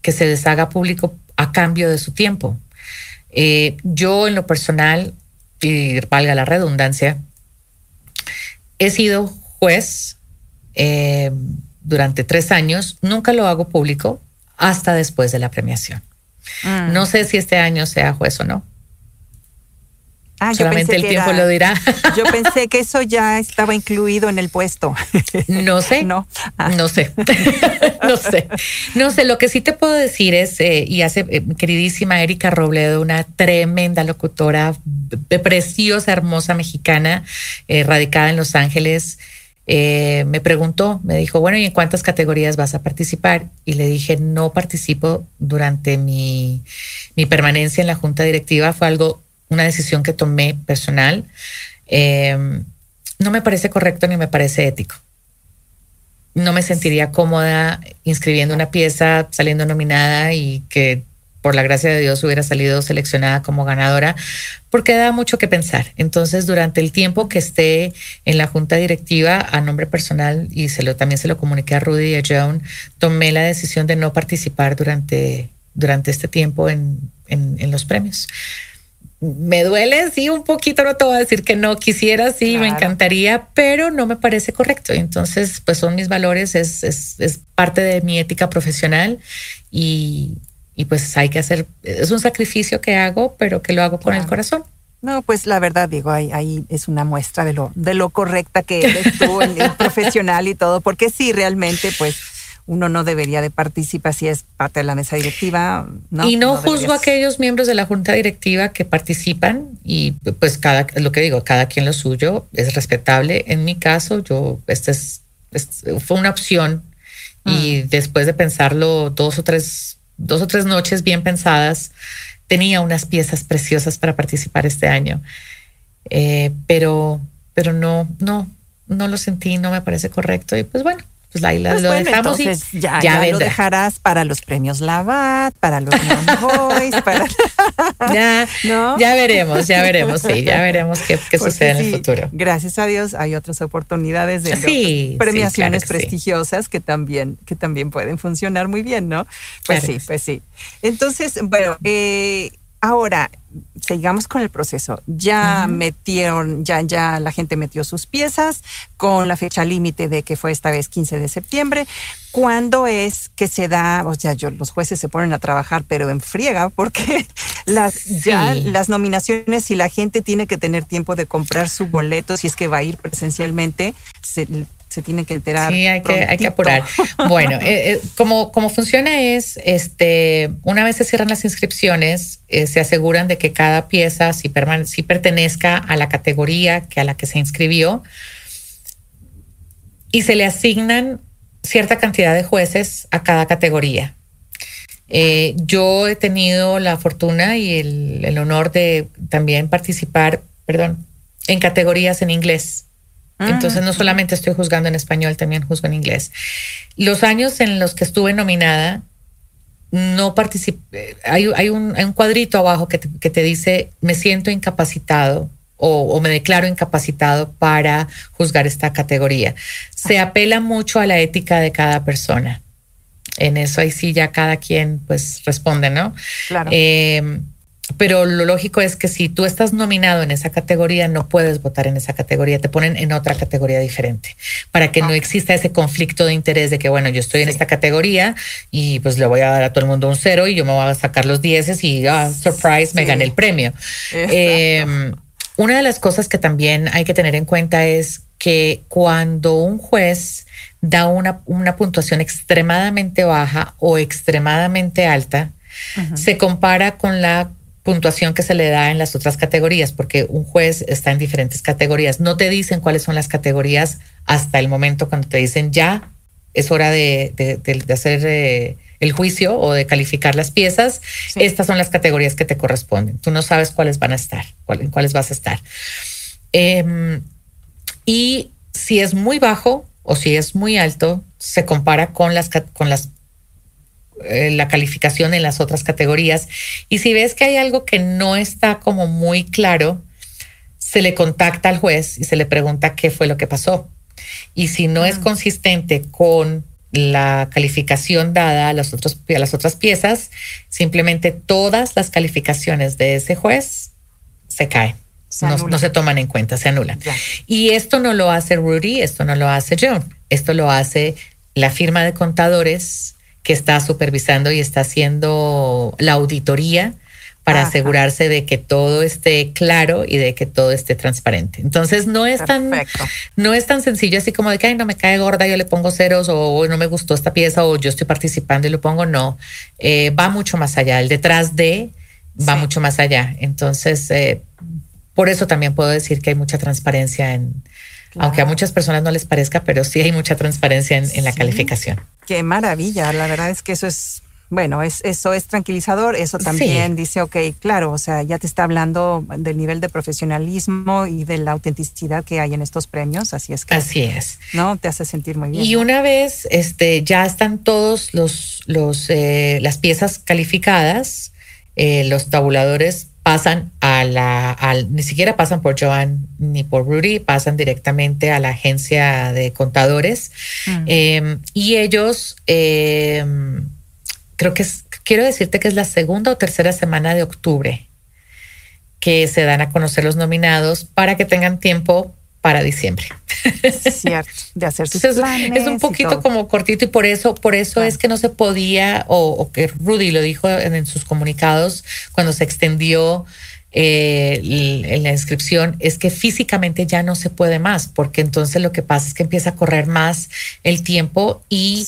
que se les haga público a cambio de su tiempo. Eh, yo en lo personal, y valga la redundancia, he sido juez eh, durante tres años. Nunca lo hago público hasta después de la premiación. Mm. No sé si este año sea juez o no. Ah, Solamente el tiempo lo dirá. Yo pensé que eso ya estaba incluido en el puesto. No sé. No. Ah. No sé. no sé. No sé. Lo que sí te puedo decir es, eh, y hace eh, queridísima Erika Robledo, una tremenda locutora, preciosa, hermosa mexicana, radicada en Los Ángeles, eh, me preguntó, me dijo, bueno, ¿y en cuántas categorías vas a participar? Y le dije, no participo durante mi, permanencia en la junta directiva. Fue algo, una decisión que tomé personal. Eh, no me parece correcto ni me parece ético. No me sentiría cómoda inscribiendo una pieza, saliendo nominada y que por la gracia de Dios hubiera salido seleccionada como ganadora, porque da mucho que pensar. Entonces, durante el tiempo que esté en la junta directiva, a nombre personal, y se lo, también se lo comuniqué a Rudy y a Joan, tomé la decisión de no participar durante, durante este tiempo en, en, los premios. Me duele, sí, un poquito, no te voy a decir que no quisiera, sí, me encantaría, pero no me parece correcto. Entonces, pues son mis valores, es, es, es parte de mi ética profesional y, y pues hay que hacer, es un sacrificio que hago, pero que lo hago con el corazón. No, pues la verdad, digo, ahí, ahí es una muestra de lo, de lo correcta que eres tú, el, profesional y todo, porque sí, realmente, pues uno no debería de participar si es parte de la mesa directiva. ¿no? Y no, juzgo a aquellos miembros de la junta directiva que participan y pues cada, lo que digo, cada quien lo suyo es respetable. En mi caso, yo, este es, fue una opción y mm. después de pensarlo dos o tres dos o tres noches bien pensadas. Tenía unas piezas preciosas para participar este año, eh, pero, pero no, no, no lo sentí, no me parece correcto. Y pues bueno, pues ahí pues lo dejamos y ya, ya, lo dejarás para los premios Lavat, para los Boys, para ya, ya veremos, ya veremos, sí, ya veremos qué, sucede en el futuro. Gracias a Dios hay otras oportunidades de, premiaciones prestigiosas que también que también pueden funcionar muy bien, ¿no? Pues sí, pues sí. Entonces, bueno, eh, ahora sigamos con el proceso. Ya metieron, ya, ya la gente metió sus piezas con la fecha límite de que fue esta vez 15 de septiembre. ¿Cuándo es que se da? O sea, yo, los jueces se ponen a trabajar, pero en friega, porque las, ya las nominaciones, si la gente tiene que tener tiempo de comprar su boleto, si es que va a ir presencialmente, se, se tiene que enterar. Sí, hay que, hay que apurar. Bueno, eh, eh, como, como funciona es, este, una vez se cierran las inscripciones, eh, se aseguran de que cada pieza si, si pertenezca a la categoría que a la que se inscribió y se le asignan cierta cantidad de jueces a cada categoría. yo he tenido la fortuna y el, el honor de también participar, perdón, en categorías en inglés. Entonces no ah. solamente estoy juzgando en español, también juzgo en inglés. Los años en los que estuve nominada, no participé. Hay, hay, un, cuadrito abajo que te, dice, me siento incapacitado o, me declaro incapacitado para juzgar esta categoría. Se apela mucho a la ética de cada persona. En eso ahí sí ya cada quien pues responde, ¿no? Claro. Eh, pero lo lógico es que si tú estás nominado en esa categoría, no puedes votar en esa categoría, te ponen en otra categoría diferente, para que no exista ese conflicto de interés de que, bueno, yo estoy en esta categoría y pues le voy a dar a todo el mundo un cero y yo me voy a sacar los dieces y, ah, surprise, me gané el premio. Em, una de las cosas que también hay que tener en cuenta es que cuando un juez da una, una puntuación extremadamente baja o extremadamente alta, se compara con la puntuación que se le da en las otras categorías, porque un juez está en diferentes categorías. No te dicen cuáles son las categorías hasta el momento cuando te dicen ya es hora de, hacer eh, el juicio o de calificar las piezas. Estas son las categorías que te corresponden. Tú no sabes cuáles van a estar, en cuáles vas a estar. Em, y si es muy bajo o si es muy alto, se compara con las, con las eh, la calificación en las otras categorías. Y si ves que hay algo que no está como muy claro, se le contacta al juez y se le pregunta qué fue lo que pasó. Y si no es mm. consistente con la calificación dada a, los otros, a las otras piezas, simplemente todas las calificaciones de ese juez se caen. no, se toman en cuenta, se anulan. Y esto no lo hace Rudy, esto no lo hace John, esto lo hace la firma de contadores que está supervisando y está haciendo la auditoría para asegurarse de que todo esté claro y de que todo esté transparente. Entonces no es tan no es tan sencillo así como de que ay no me cae gorda, yo le pongo ceros o no me gustó esta pieza o yo estoy participando y lo pongo. No, eh, va mucho más allá. El detrás de va mucho más allá. Entonces eh, por eso también puedo decir que hay mucha transparencia en, aunque a muchas personas no les parezca, pero sí hay mucha transparencia en, la calificación. Qué maravilla, la verdad es que eso es bueno, es, eso es tranquilizador, eso también dice, ok, claro, o sea, ya te está hablando del nivel de profesionalismo y de la autenticidad que hay en estos premios, así es que... Así es. ¿No? Te hace sentir muy bien. Y una vez este, ya están todos los, los eh, las piezas calificadas, eh, los tabuladores pasan a la, ni siquiera pasan por Joan ni por Rudy, pasan directamente a la agencia de contadores mm. em, y ellos em, creo que es, quiero decirte que es la segunda o tercera semana de octubre que se dan a conocer los nominados para que tengan tiempo para diciembre. Cierto, de hacer sus planes Es un poquito como cortito y por eso, por eso es que no se podía, o, que Rudy lo dijo en, sus comunicados cuando se extendió eh, en la inscripción es que físicamente ya no se puede más, porque entonces lo que pasa es que empieza a correr más el tiempo y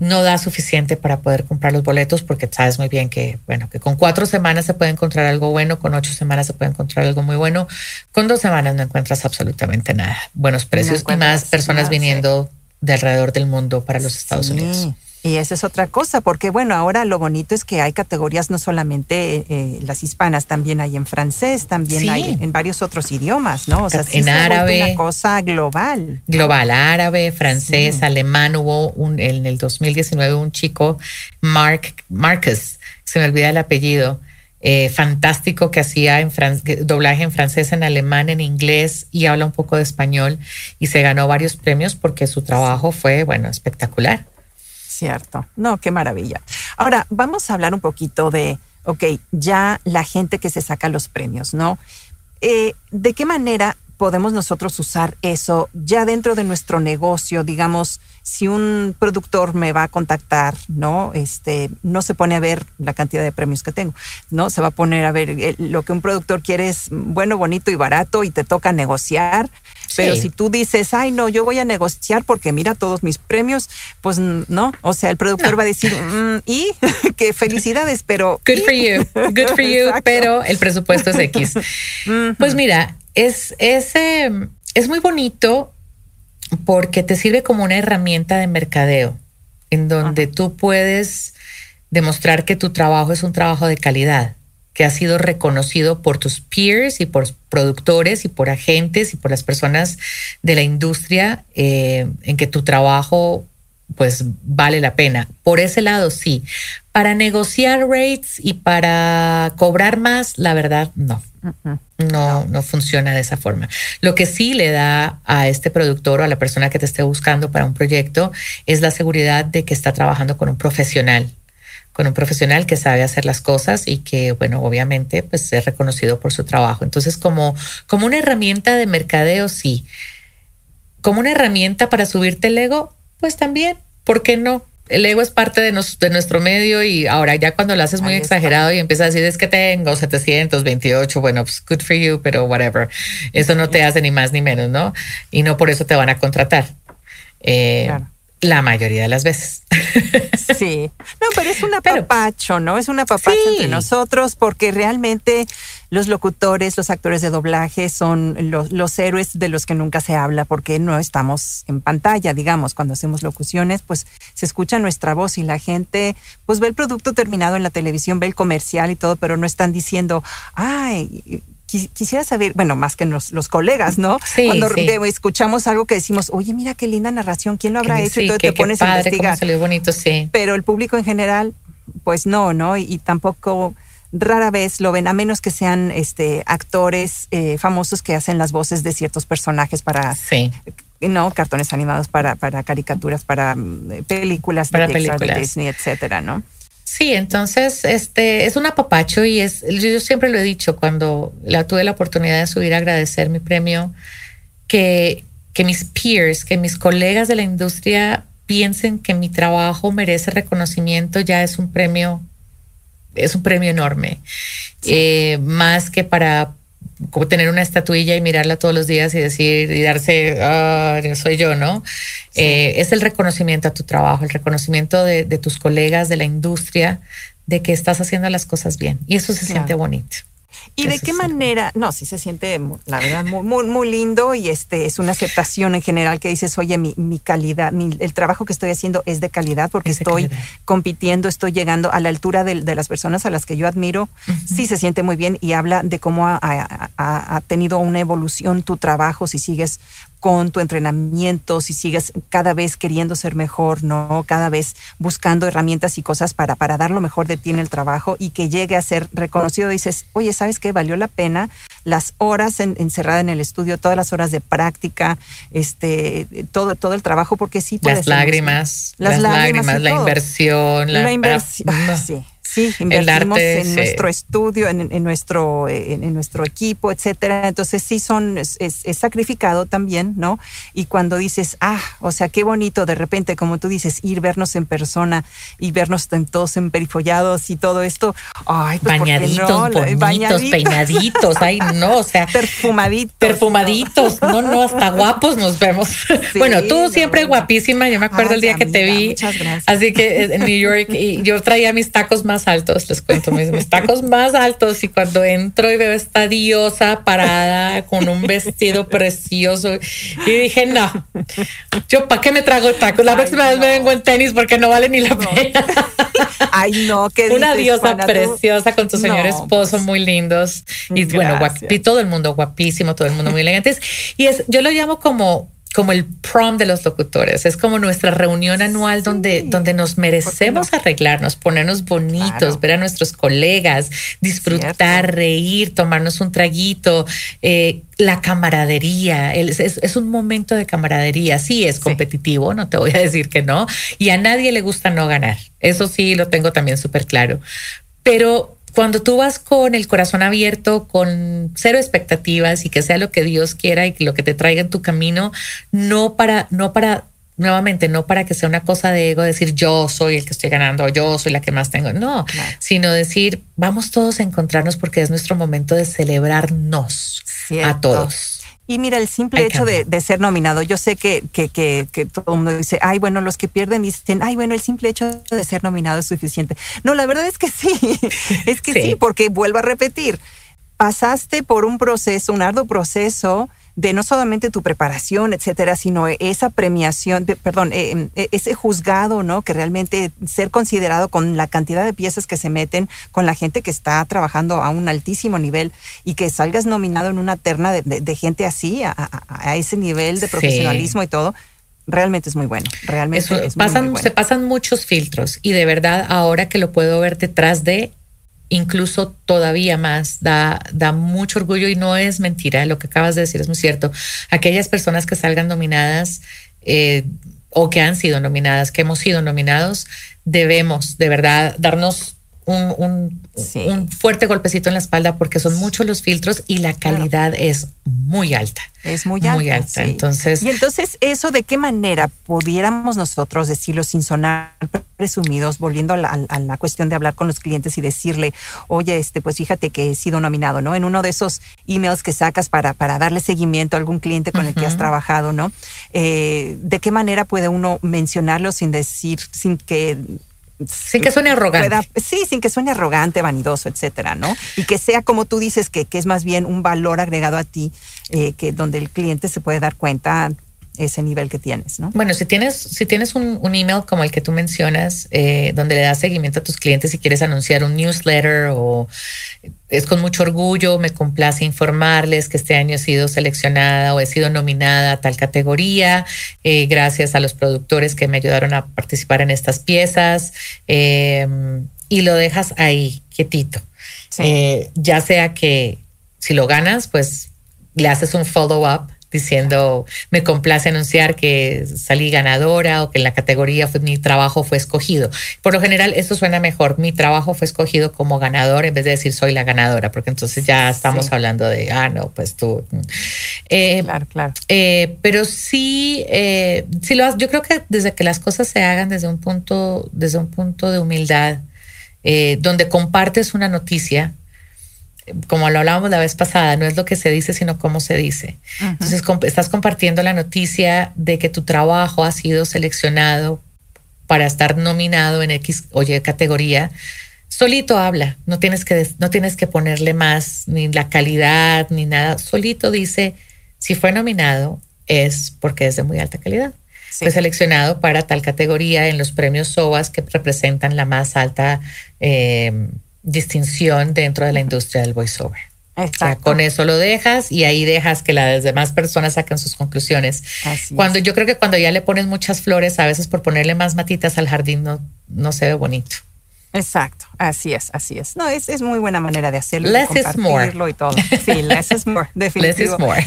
no da suficiente para poder comprar los boletos, porque sabes muy bien que, bueno, que con cuatro semanas se puede encontrar algo bueno, con ocho semanas se puede encontrar algo muy bueno, con dos semanas no encuentras absolutamente nada, buenos precios y más personas viniendo de alrededor del mundo para los Estados Unidos. Y esa es otra cosa, porque bueno, ahora lo bonito es que hay categorías no solamente eh, las hispanas, también hay en francés, también hay en varios otros idiomas, ¿no? O sea, en árabe. Una cosa global. Global, árabe, francés, alemán. Hubo un, en el 2019 un chico, Mark, Marcus, se me olvida el apellido, eh, fantástico que hacía en doblaje en francés, en alemán, en inglés y habla un poco de español y se ganó varios premios porque su trabajo fue, bueno, espectacular. Cierto. No, qué maravilla. Ahora, vamos a hablar un poquito de, ok, ya la gente que se saca los premios, ¿no? Eh, ¿De qué manera podemos nosotros usar eso ya dentro de nuestro negocio? Digamos, si un productor me va a contactar, ¿no? Este, no se pone a ver la cantidad de premios que tengo, ¿no? Se va a poner a ver eh, lo que un productor quiere es bueno, bonito y barato y te toca negociar pero si tú dices, ay, no, yo voy a negociar porque mira todos mis premios, pues no. O sea, el productor va a decir, mm, y qué felicidades, pero. Good for you, good for you, pero el presupuesto es X. Pues mira, es, es, em, es muy bonito porque te sirve como una herramienta de mercadeo en donde tú puedes demostrar que tu trabajo es un trabajo de calidad que ha sido reconocido por tus peers y por productores y por agentes y por las personas de la industria eh, en que tu trabajo pues vale la pena. Por ese lado, sí. Para negociar rates y para cobrar más, la verdad, no. No, no funciona de esa forma. Lo que sí le da a este productor o a la persona que te esté buscando para un proyecto es la seguridad de que está trabajando con un profesional con un profesional que sabe hacer las cosas y que, bueno, obviamente, pues es reconocido por su trabajo. Entonces, como, como una herramienta de mercadeo, sí. Como una herramienta para subirte el ego, pues también, ¿por qué no? El ego es parte de, de nuestro medio y ahora ya cuando lo haces muy exagerado y empiezas a decir es que tengo 728, bueno, pues good for you, pero whatever. Eso no te hace ni más ni menos, ¿no? Y no por eso te van a contratar. Eh, La mayoría de las veces. Sí. No, pero es un apapacho, ¿no? Es un apapacho entre nosotros porque realmente los locutores, los actores de doblaje son los, los, héroes de los que nunca se habla porque no estamos en pantalla, digamos, cuando hacemos locuciones, pues se escucha nuestra voz y la gente pues ve el producto terminado en la televisión, ve el comercial y todo, pero no están diciendo, ay, quisiera saber, bueno, más que los, los colegas, ¿no? Sí, Cuando sí. escuchamos algo que decimos, oye, mira qué linda narración, ¿quién lo habrá hecho? y todo te pones a investigar. Bonito, sí. Pero el público en general, pues no, ¿no? Y, y, tampoco rara vez lo ven, a menos que sean este actores eh, famosos que hacen las voces de ciertos personajes para sí. no cartones animados para, para caricaturas, para mm, películas para de Pixar, películas. de Disney, etcétera, ¿no? Sí, entonces este es un apapacho y es, yo siempre lo he dicho cuando la tuve la oportunidad de subir a agradecer mi premio, que, que mis peers, que mis colegas de la industria piensen que mi trabajo merece reconocimiento, ya es un premio, es un premio enorme. Sí. Eh, más que para como tener una estatuilla y mirarla todos los días y decir y darse, oh, soy yo, ¿no? Sí. Eh, es el reconocimiento a tu trabajo, el reconocimiento de, de, tus colegas de la industria de que estás haciendo las cosas bien y eso se claro. siente bonito. ¿Y de qué manera? No, sí se siente, la verdad, muy, muy, muy, lindo y este es una aceptación en general que dices, oye, mi, mi calidad, mi, el trabajo que estoy haciendo es de calidad porque Es estoy calidad. compitiendo, estoy llegando a la altura de, de, las personas a las que yo admiro. Sí se siente muy bien y habla de cómo ha, ha, ha tenido una evolución tu trabajo si sigues con tu entrenamiento, si sigues cada vez queriendo ser mejor, ¿no? Cada vez buscando herramientas y cosas para, para dar lo mejor de ti en el trabajo y que llegue a ser reconocido. Dices, oye, ¿sabes qué? Valió la pena las horas en, encerrada en el estudio, todas las horas de práctica, este, todo, todo el trabajo, porque sí Las lágrimas, Las las, lágrimas la inversión, la, la inversión. sí. Sí, invertimos arte, en sí. nuestro estudio, en, en nuestro, en, en nuestro equipo, etcétera. Entonces sí son, es, es- es sacrificado también, ¿no? Y cuando dices, ah, o sea, qué bonito de repente, como tú dices, ir vernos en persona y vernos todos emperifollados y todo esto, ay, pues, ¿por qué bañaditos, no? bonitos, Bañaditos, peinaditos, ay, no, o sea, perfumaditos. perfumaditos, no, no, hasta guapos nos vemos. Sí, bueno, tú siempre no. guapísima, yo me acuerdo Ay, el día que te vi, muchas gracias. así que eh, en New York, y yo traía mis tacos más altos, les cuento, mis, mis tacos más altos, y cuando entro y veo esta diosa parada con un vestido precioso, y dije, no, yo para qué me trago tacos, la Ay, próxima vez me vengo en tenis porque no vale ni la pena. Ay, no, qué Una dices, diosa Juana, preciosa con tu señor No, esposo, pues, muy lindos. Y bueno, guap- Gracias. y todo el mundo guapísimo, todo el mundo muy elegantes. Y es, yo lo llamo como, como el prom de los locutores. Es como nuestra reunión anual donde, Sí. donde nos merecemos arreglarnos, ponernos bonitos, Claro. ver a nuestros colegas, disfrutar, Cierto. reír, tomarnos un traguito, eh, la camaradería. Es, es un momento de camaradería. Sí, es Sí. competitivo, no te voy a decir que no. Y a nadie le gusta no ganar. Eso sí, lo tengo también súper claro. Pero cuando tú vas con el corazón abierto, con cero expectativas y que sea lo que Dios quiera y que lo que te traiga en tu camino, no para, no para, nuevamente, no para que sea una cosa de ego, decir yo soy el que estoy ganando, yo soy la que más tengo, no, sino decir vamos todos a encontrarnos porque es nuestro momento de celebrarnos a todos. Y mira, el simple hecho de, de ser nominado, yo sé que, que, que, que todo el mundo dice, ay, bueno, los que pierden dicen, ay, bueno, el simple hecho de ser nominado es suficiente. No, la verdad es que sí, es que sí, Sí. porque vuelvo a repetir, pasaste por un proceso, un arduo proceso de no solamente tu preparación, etcétera, sino esa premiación, de- perdón, eh, eh, ese juzgado, ¿no? Que realmente ser considerado con la cantidad de piezas que se meten, con la gente que está trabajando a un altísimo nivel y que salgas nominado en una terna de, de- de gente así, a, a- a ese nivel de Sí. profesionalismo y todo, realmente es muy bueno. Realmente Eso, es muy, pasan, muy bueno. Se pasan muchos filtros y de verdad ahora que lo puedo ver detrás de, incluso todavía más, da, da mucho orgullo y no es mentira, lo que acabas de decir es muy cierto. Aquellas personas que salgan nominadas eh, o que han sido nominadas, que hemos sido nominados, debemos de verdad darnos un, un, fuerte golpecito en la espalda porque son muchos los filtros y la calidad es muy alta. Es muy alta. Muy alta. Entonces, y entonces, ¿eso de qué manera pudiéramos nosotros decirlo sin sonar presumidos, volviendo a la, cuestión de hablar con los clientes y decirle, oye, este, pues fíjate que he sido nominado, ¿no? En uno de esos emails que sacas para, para darle seguimiento a algún cliente con el que has trabajado, ¿no? Eh, ¿De qué manera puede uno mencionarlo sin decir, sin que sin que suene arrogante. sí, sin que suene arrogante, vanidoso, etcétera, ¿no? Y que sea como tú dices, que, que es más bien un valor agregado a ti, eh, que donde el cliente se puede dar cuenta ese nivel que tienes, ¿no? Bueno, si tienes, si tienes un, email como el que tú mencionas, eh, donde le das seguimiento a tus clientes y quieres anunciar un newsletter o es con mucho orgullo, me complace informarles que este año he sido seleccionada o he sido nominada a tal categoría, eh, gracias a los productores que me ayudaron a participar en estas piezas, em, y lo dejas ahí, quietito. Eh, ya sea que si lo ganas, pues le haces un follow-up diciendo, me complace anunciar que salí ganadora o que en la categoría fue, mi trabajo fue escogido. Por lo general, esto suena mejor, mi trabajo fue escogido como ganador en vez de decir soy la ganadora, porque entonces ya estamos hablando de, ah, no, pues tú. Eh, claro, claro. Eh, pero sí, eh, sí lo, yo creo que desde que las cosas se hagan desde un punto, desde un punto de humildad, donde compartes una noticia, como lo hablábamos la vez pasada, no es lo que se dice, sino cómo se dice. Entonces, estás compartiendo la noticia de que tu trabajo ha sido seleccionado para estar nominado en X o Y categoría. Solito habla, no tienes que, no tienes que ponerle más, ni la calidad, ni nada. Solito dice, si fue nominado, es porque es de muy alta calidad. Fue seleccionado para tal categoría en los premios SOAS que representan la más alta eh, distinción dentro de la industria del voiceover. Exacto. con eso lo dejas y ahí dejas que las demás personas saquen sus conclusiones. cuando yo creo que cuando ya le pones muchas flores, a veces por ponerle más matitas al jardín no, no se ve bonito. Exacto, así es, así es. No, es, es muy buena manera de hacerlo. Less is more. Y todo. Sí, less is more, definitivo. Less is more.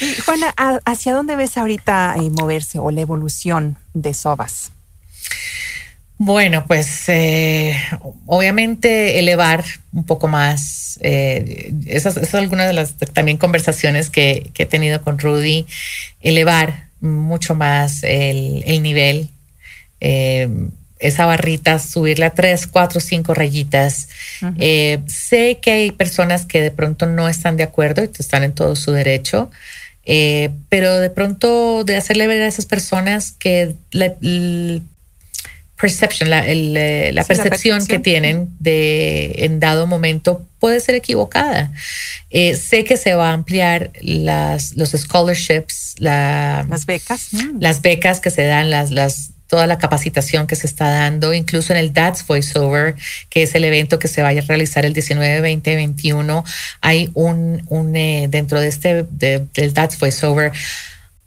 Y Juana, ¿hacia dónde ves ahorita eh, moverse o la evolución de SOBAS? Bueno, pues eh, obviamente elevar un poco más, eh, esas, son algunas de las también conversaciones que, he tenido con Rudy, elevar mucho más el, nivel, eh, esa barrita, subirle a tres, cuatro, cinco rayitas. sé que hay personas que de pronto no están de acuerdo y están en todo su derecho. pero de pronto de hacerle ver a esas personas que la, perception, la, eh, la, percepción que tienen de en dado momento puede ser equivocada. Eh, sé que se va a ampliar las, los scholarships, las becas, las becas que se dan, las, las, toda la capacitación que se está dando, incluso en el DATS Voiceover, que es el evento que se va a realizar el 19, 20, 21, hay un, un eh, dentro de este, del DATS Voiceover,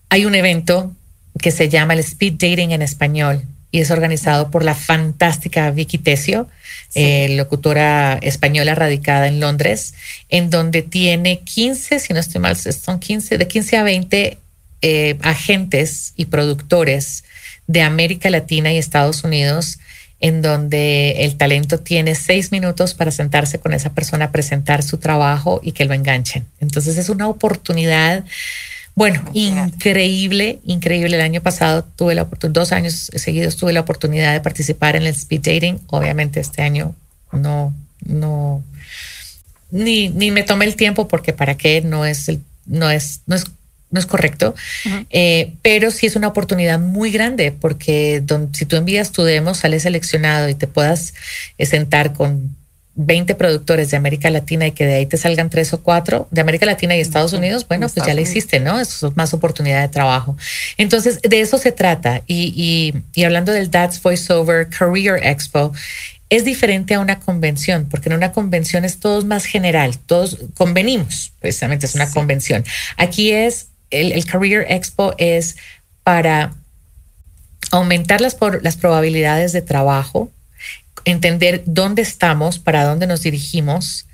hay un evento que se llama el Speed Dating en español y es organizado por la fantástica Vicky Tesio, eh, locutora española radicada en Londres, en donde tiene 15, si no estoy mal, son 15, de 15 a 20 eh, agentes y productores de América Latina y Estados Unidos, en donde el talento tiene seis minutos para sentarse con esa persona presentar su trabajo y que lo enganchen. Entonces es una oportunidad bueno, increíble, increíble. El año pasado tuve la oportunidad, dos años seguidos tuve la oportunidad de participar en el speed dating. Obviamente este año no, no, ni, ni me tomé el tiempo porque para qué no es el, no es, no es no es correcto, eh, pero sí es una oportunidad muy grande porque si tú envías tu demo, sales seleccionado y te puedas sentar con 20 productores de América Latina y que de ahí te salgan tres o cuatro de América Latina y Estados Unidos, bueno, pues ya le hiciste, ¿no? Eso es más oportunidad de trabajo. Entonces, de eso se trata. Y, y, hablando del That's Voiceover Career Expo, es diferente a una convención, porque en una convención es todo más general, todos convenimos, precisamente es una convención. Aquí es, el, el Career Expo es para aumentar las, por, las probabilidades de trabajo, entender dónde estamos, para dónde nos dirigimos,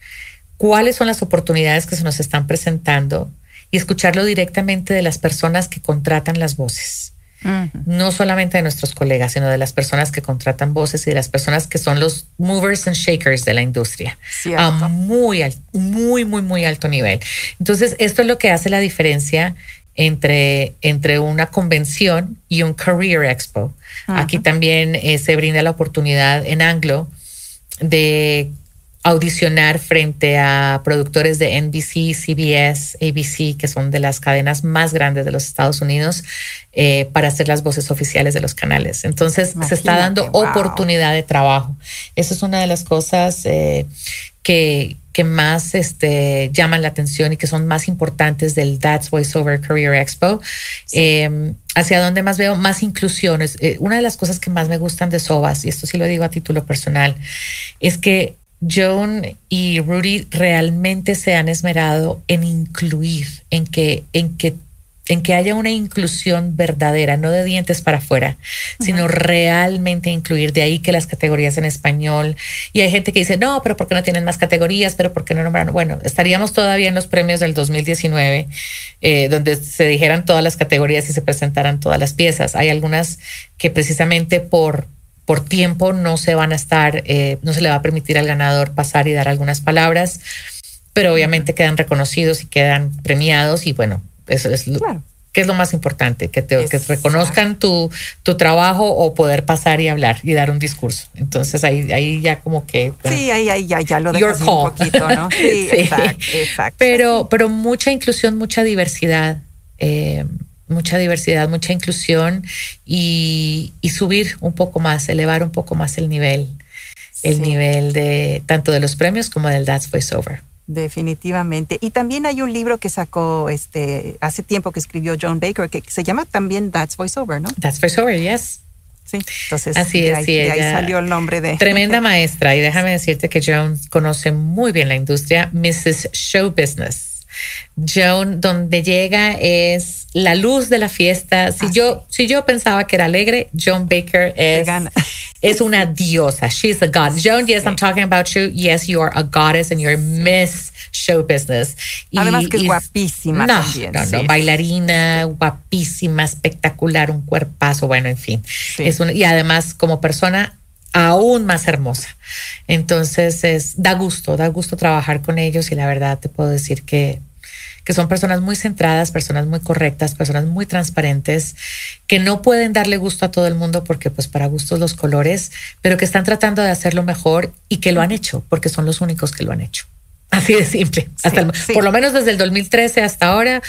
cuáles son las oportunidades que se nos están presentando y escucharlo directamente de las personas que contratan las voces. no solamente de nuestros colegas, sino de las personas que contratan voces y de las personas que son los movers and shakers de la industria a muy, muy, muy, muy alto nivel. Entonces, esto es lo que hace la diferencia entre, entre una convención y un Career Expo. Aquí también eh, se brinda la oportunidad en Anglo de audicionar frente a productores de NBC, CBS, ABC, que son de las cadenas más grandes de los Estados Unidos, eh, para hacer las voces oficiales de los canales. Entonces, se está dando oportunidad de trabajo. Esa es una de las cosas eh, que, que más este, llaman la atención y que son más importantes del That's Voiceover Career Expo. Em, hacia donde más veo más inclusiones. Eh, una de las cosas que más me gustan de Sobas, y esto sí lo digo a título personal, es que Joan y Rudy realmente se han esmerado en incluir, en que, en que, en que haya una inclusión verdadera, no de dientes para afuera, sino realmente incluir. De ahí que las categorías en español. Y hay gente que dice, no, pero ¿por qué no tienen más categorías? Pero ¿por qué no nombran? Bueno, estaríamos todavía en los premios del 2019, eh, donde se dijeran todas las categorías y se presentaran todas las piezas. Hay algunas que precisamente por por tiempo no se van a estar, eh, no se le va a permitir al ganador pasar y dar algunas palabras, pero obviamente quedan reconocidos y quedan premiados y bueno, eso es lo, que es lo más importante, que te que reconozcan tu, tu trabajo o poder pasar y hablar y dar un discurso. Entonces ahí, ahí ya como que... Sí, ahí, ahí ya, ya lo dejas un poquito, ¿no? Sí, Exacto, exacto. Pero, pero mucha inclusión, mucha diversidad. Eh, mucha diversidad, mucha inclusión y, subir un poco más, elevar un poco más el nivel, el nivel de tanto de los premios como del That's Voiceover. Definitivamente. Y también hay un libro que sacó este hace tiempo que escribió John Baker que se llama también That's Voiceover, ¿no? That's Voiceover, yes. Sí, entonces así es, ahí, ahí salió el nombre de... Tremenda maestra y déjame decirte que John conoce muy bien la industria, Mrs. Show Business. Joan, donde llega es la luz de la fiesta. Si yo, si yo pensaba que era alegre, Joan Baker es, es una diosa. She's a god. Joan, yes, I'm talking about you. Yes, you are a goddess and you're Miss Show Business. Además que es guapísima no, también. No, no, bailarina, guapísima, espectacular, un cuerpazo, bueno, en fin. Es y además como persona aún más hermosa. Entonces, es, da gusto, da gusto trabajar con ellos y la verdad te puedo decir que que son personas muy centradas, personas muy correctas, personas muy transparentes, que no pueden darle gusto a todo el mundo porque pues para gustos los colores, pero que están tratando de hacerlo mejor y que lo han hecho porque son los únicos que lo han hecho. Así de simple. Por lo menos desde el 2013 hasta ahora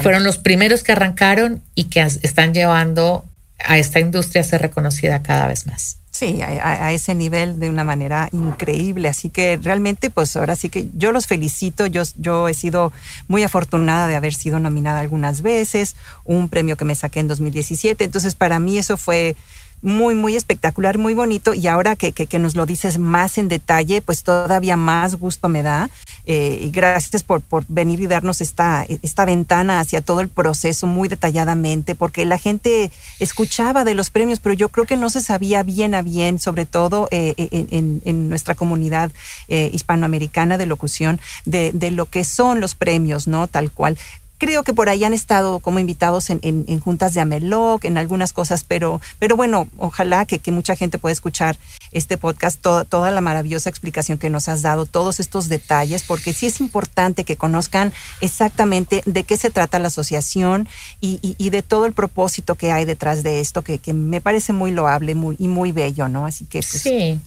fueron los primeros que arrancaron y que están llevando a esta industria a ser reconocida cada vez más. Sí, a, ese nivel de una manera increíble. Así que realmente, pues ahora sí que yo los felicito. Yo, yo he sido muy afortunada de haber sido nominada algunas veces, un premio que me saqué en 2017. Entonces, para mí eso fue muy, muy espectacular, muy bonito. Y ahora que, que, nos lo dices más en detalle, pues todavía más gusto me da. Eh, y gracias por, por venir y darnos esta, esta ventana hacia todo el proceso muy detalladamente, porque la gente escuchaba de los premios, pero yo creo que no se sabía bien a bien, sobre todo eh, en, en, nuestra comunidad eh, hispanoamericana de locución, de, de lo que son los premios, ¿no? Tal cual creo que por ahí han estado como invitados en, en, juntas de Ameloc, en algunas cosas, pero, pero bueno, ojalá que, que mucha gente pueda escuchar este podcast, toda la maravillosa explicación que nos has dado, todos estos detalles, porque sí es importante que conozcan exactamente de qué se trata la asociación y, y, de todo el propósito que hay detrás de esto, que, que me parece muy loable muy, y muy bello, ¿no? Así que, pues, sí.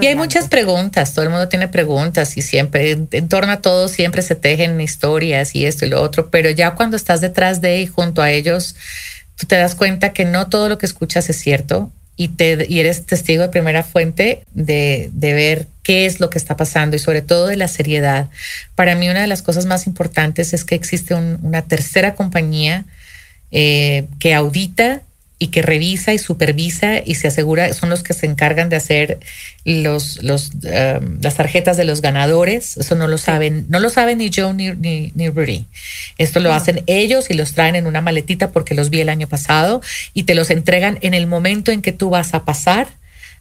y hay muchas preguntas, todo el mundo tiene preguntas y siempre, en, en torno a todo, siempre se tejen historias y esto y lo otro, pero pero ya cuando estás detrás de y junto a ellos, tú te das cuenta que no todo lo que escuchas es cierto y, te, eres testigo de primera fuente de, de ver qué es lo que está pasando y sobre todo de la seriedad. Para mí una de las cosas más importantes es que existe una tercera compañía eh, que audita y que revisa y supervisa y se asegura, son los que se encargan de hacer los, los, um, las tarjetas de los ganadores. Eso no lo saben, no lo saben ni Joe ni, ni, Rudy. Esto lo hacen ellos y los traen en una maletita porque los vi el año pasado y te los entregan en el momento en que tú vas a pasar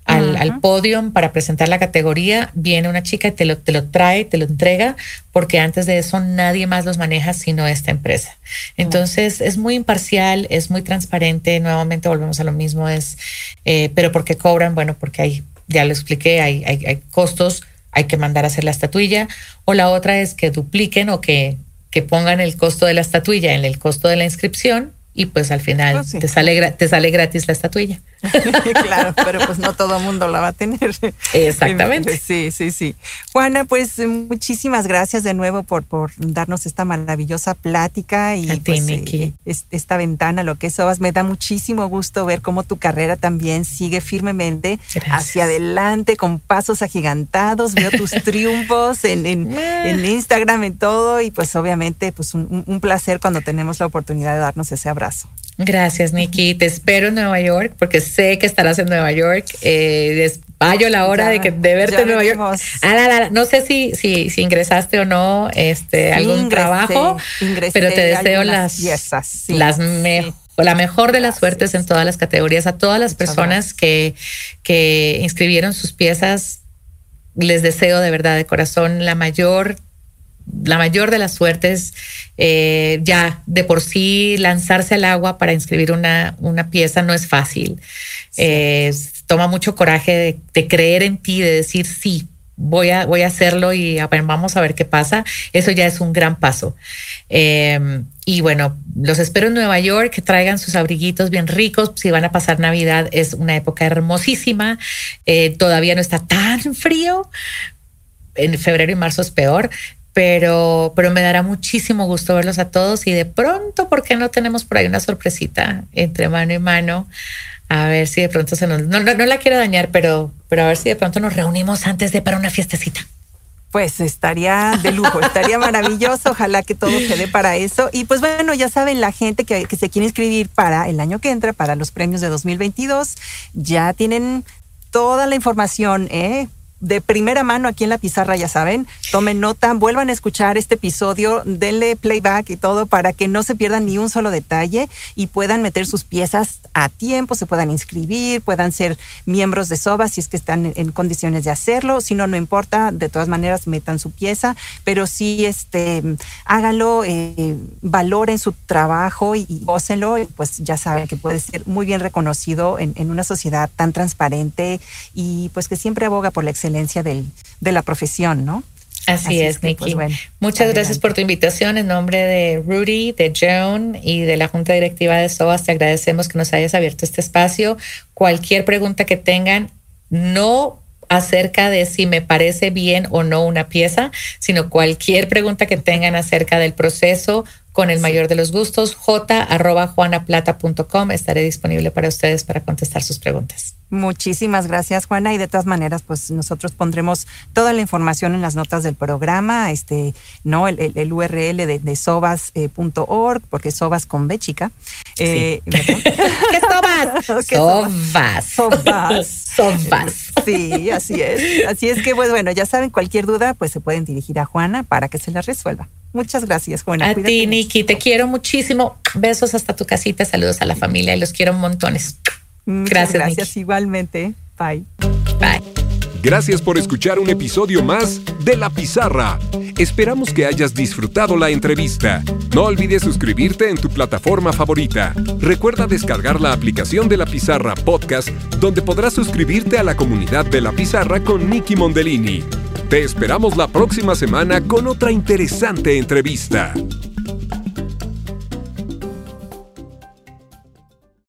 al, al podium para presentar la categoría, viene una chica y te lo, te lo trae, te lo entrega, porque antes de eso nadie más los maneja sino esta empresa. Entonces es muy imparcial, es muy transparente, nuevamente volvemos a lo mismo, es, eh, pero porque cobran, bueno, porque hay, ya lo expliqué, hay, hay, hay costos, hay que mandar a hacer la estatuilla, o la otra es que dupliquen o que, que pongan el costo de la estatuilla en el costo de la inscripción y pues al final oh, te, sale, te sale gratis la estatuilla. claro, pero pues no todo mundo la va a tener. Exactamente. Sí, sí, sí. Juana, pues muchísimas gracias de nuevo por, por darnos esta maravillosa plática y pues, eh, esta ventana, lo que eso Me da muchísimo gusto ver cómo tu carrera también sigue firmemente hacia adelante con pasos agigantados. Veo tus triunfos en, en, en, Instagram, en todo y pues obviamente pues un, un placer cuando tenemos la oportunidad de darnos ese abrazo. Gracias, Nikki. Te espero en Nueva York porque sé que estarás en Nueva York. Eh, la hora de, que, de verte en Nueva York. Ah, no sé si, si, si, ingresaste o no este, algún trabajo, pero te deseo las, las la mejor de las suertes en todas las categorías. A todas las personas que, que inscribieron sus piezas, les deseo de verdad, de corazón, la mayor la mayor de las suertes, eh, ya de por sí lanzarse al agua para inscribir una, una pieza no es fácil. Eh, toma mucho coraje de, creer en ti, de decir sí. Voy a, voy a hacerlo y vamos a ver qué pasa. Eso ya es un gran paso. Eh, y bueno, los espero en Nueva York, que traigan sus abriguitos bien ricos. Si van a pasar Navidad, es una época hermosísima. todavía no está tan frío. En febrero y marzo es peor, pero, pero me dará muchísimo gusto verlos a todos y de pronto, ¿por qué no tenemos por ahí una sorpresita entre mano y mano? A ver si de pronto se nos... No, la quiero dañar, pero, pero a ver si de pronto nos reunimos antes de para una fiestecita. Pues estaría de lujo, estaría maravilloso, ojalá que todo se dé para eso. Y pues bueno, ya saben, la gente que, que se quiere inscribir para el año que entra, para los premios de 2022, ya tienen toda la información, ¿eh? De primera mano aquí en la pizarra, ya saben. Tomen nota, vuelvan a escuchar este episodio, denle playback y todo para que no se pierdan ni un solo detalle y puedan meter sus piezas a tiempo, se puedan inscribir, puedan ser miembros de SOBA si es que están en condiciones de hacerlo. Si no, no importa, de todas maneras metan su pieza, pero sí este, háganlo, eh, valoren su trabajo y, gócenlo, pues ya saben que puede ser muy bien reconocido en, en una sociedad tan transparente y pues que siempre aboga por la excelencia excelencia del, de la profesión, ¿no? Así, es, pues, Nikki. Muchas gracias por tu invitación. En nombre de Rudy, de Joan y de la Junta Directiva de SOAS, te agradecemos que nos hayas abierto este espacio. Cualquier pregunta que tengan, no acerca de si me parece bien o no una pieza, sino cualquier pregunta que tengan acerca del proceso con el mayor de los gustos, j.juanaplata.com. Estaré disponible para ustedes para contestar sus preguntas. Muchísimas gracias, Juana. Y de todas maneras, pues nosotros pondremos toda la información en las notas del programa, este, no, el, URL de, de sobas.org, eh, porque sobas con B chica. Eh, ¿Qué sobas? sobas. Sobas. Sobas. Sí, así es. Así es que, pues bueno, ya saben, cualquier duda, pues se pueden dirigir a Juana para que se la resuelva. Muchas gracias, Juana. A ti, Niki, te quiero muchísimo. Besos hasta tu casita, saludos a la familia y los quiero montones. gracias. Gracias igualmente. Bye. Bye. Gracias por escuchar un episodio más de La Pizarra. Esperamos que hayas disfrutado la entrevista. No olvides suscribirte en tu plataforma favorita. Recuerda descargar la aplicación de La Pizarra Podcast, donde podrás suscribirte a la comunidad de La Pizarra con Nicky Mondellini. Te esperamos la próxima semana con otra interesante entrevista.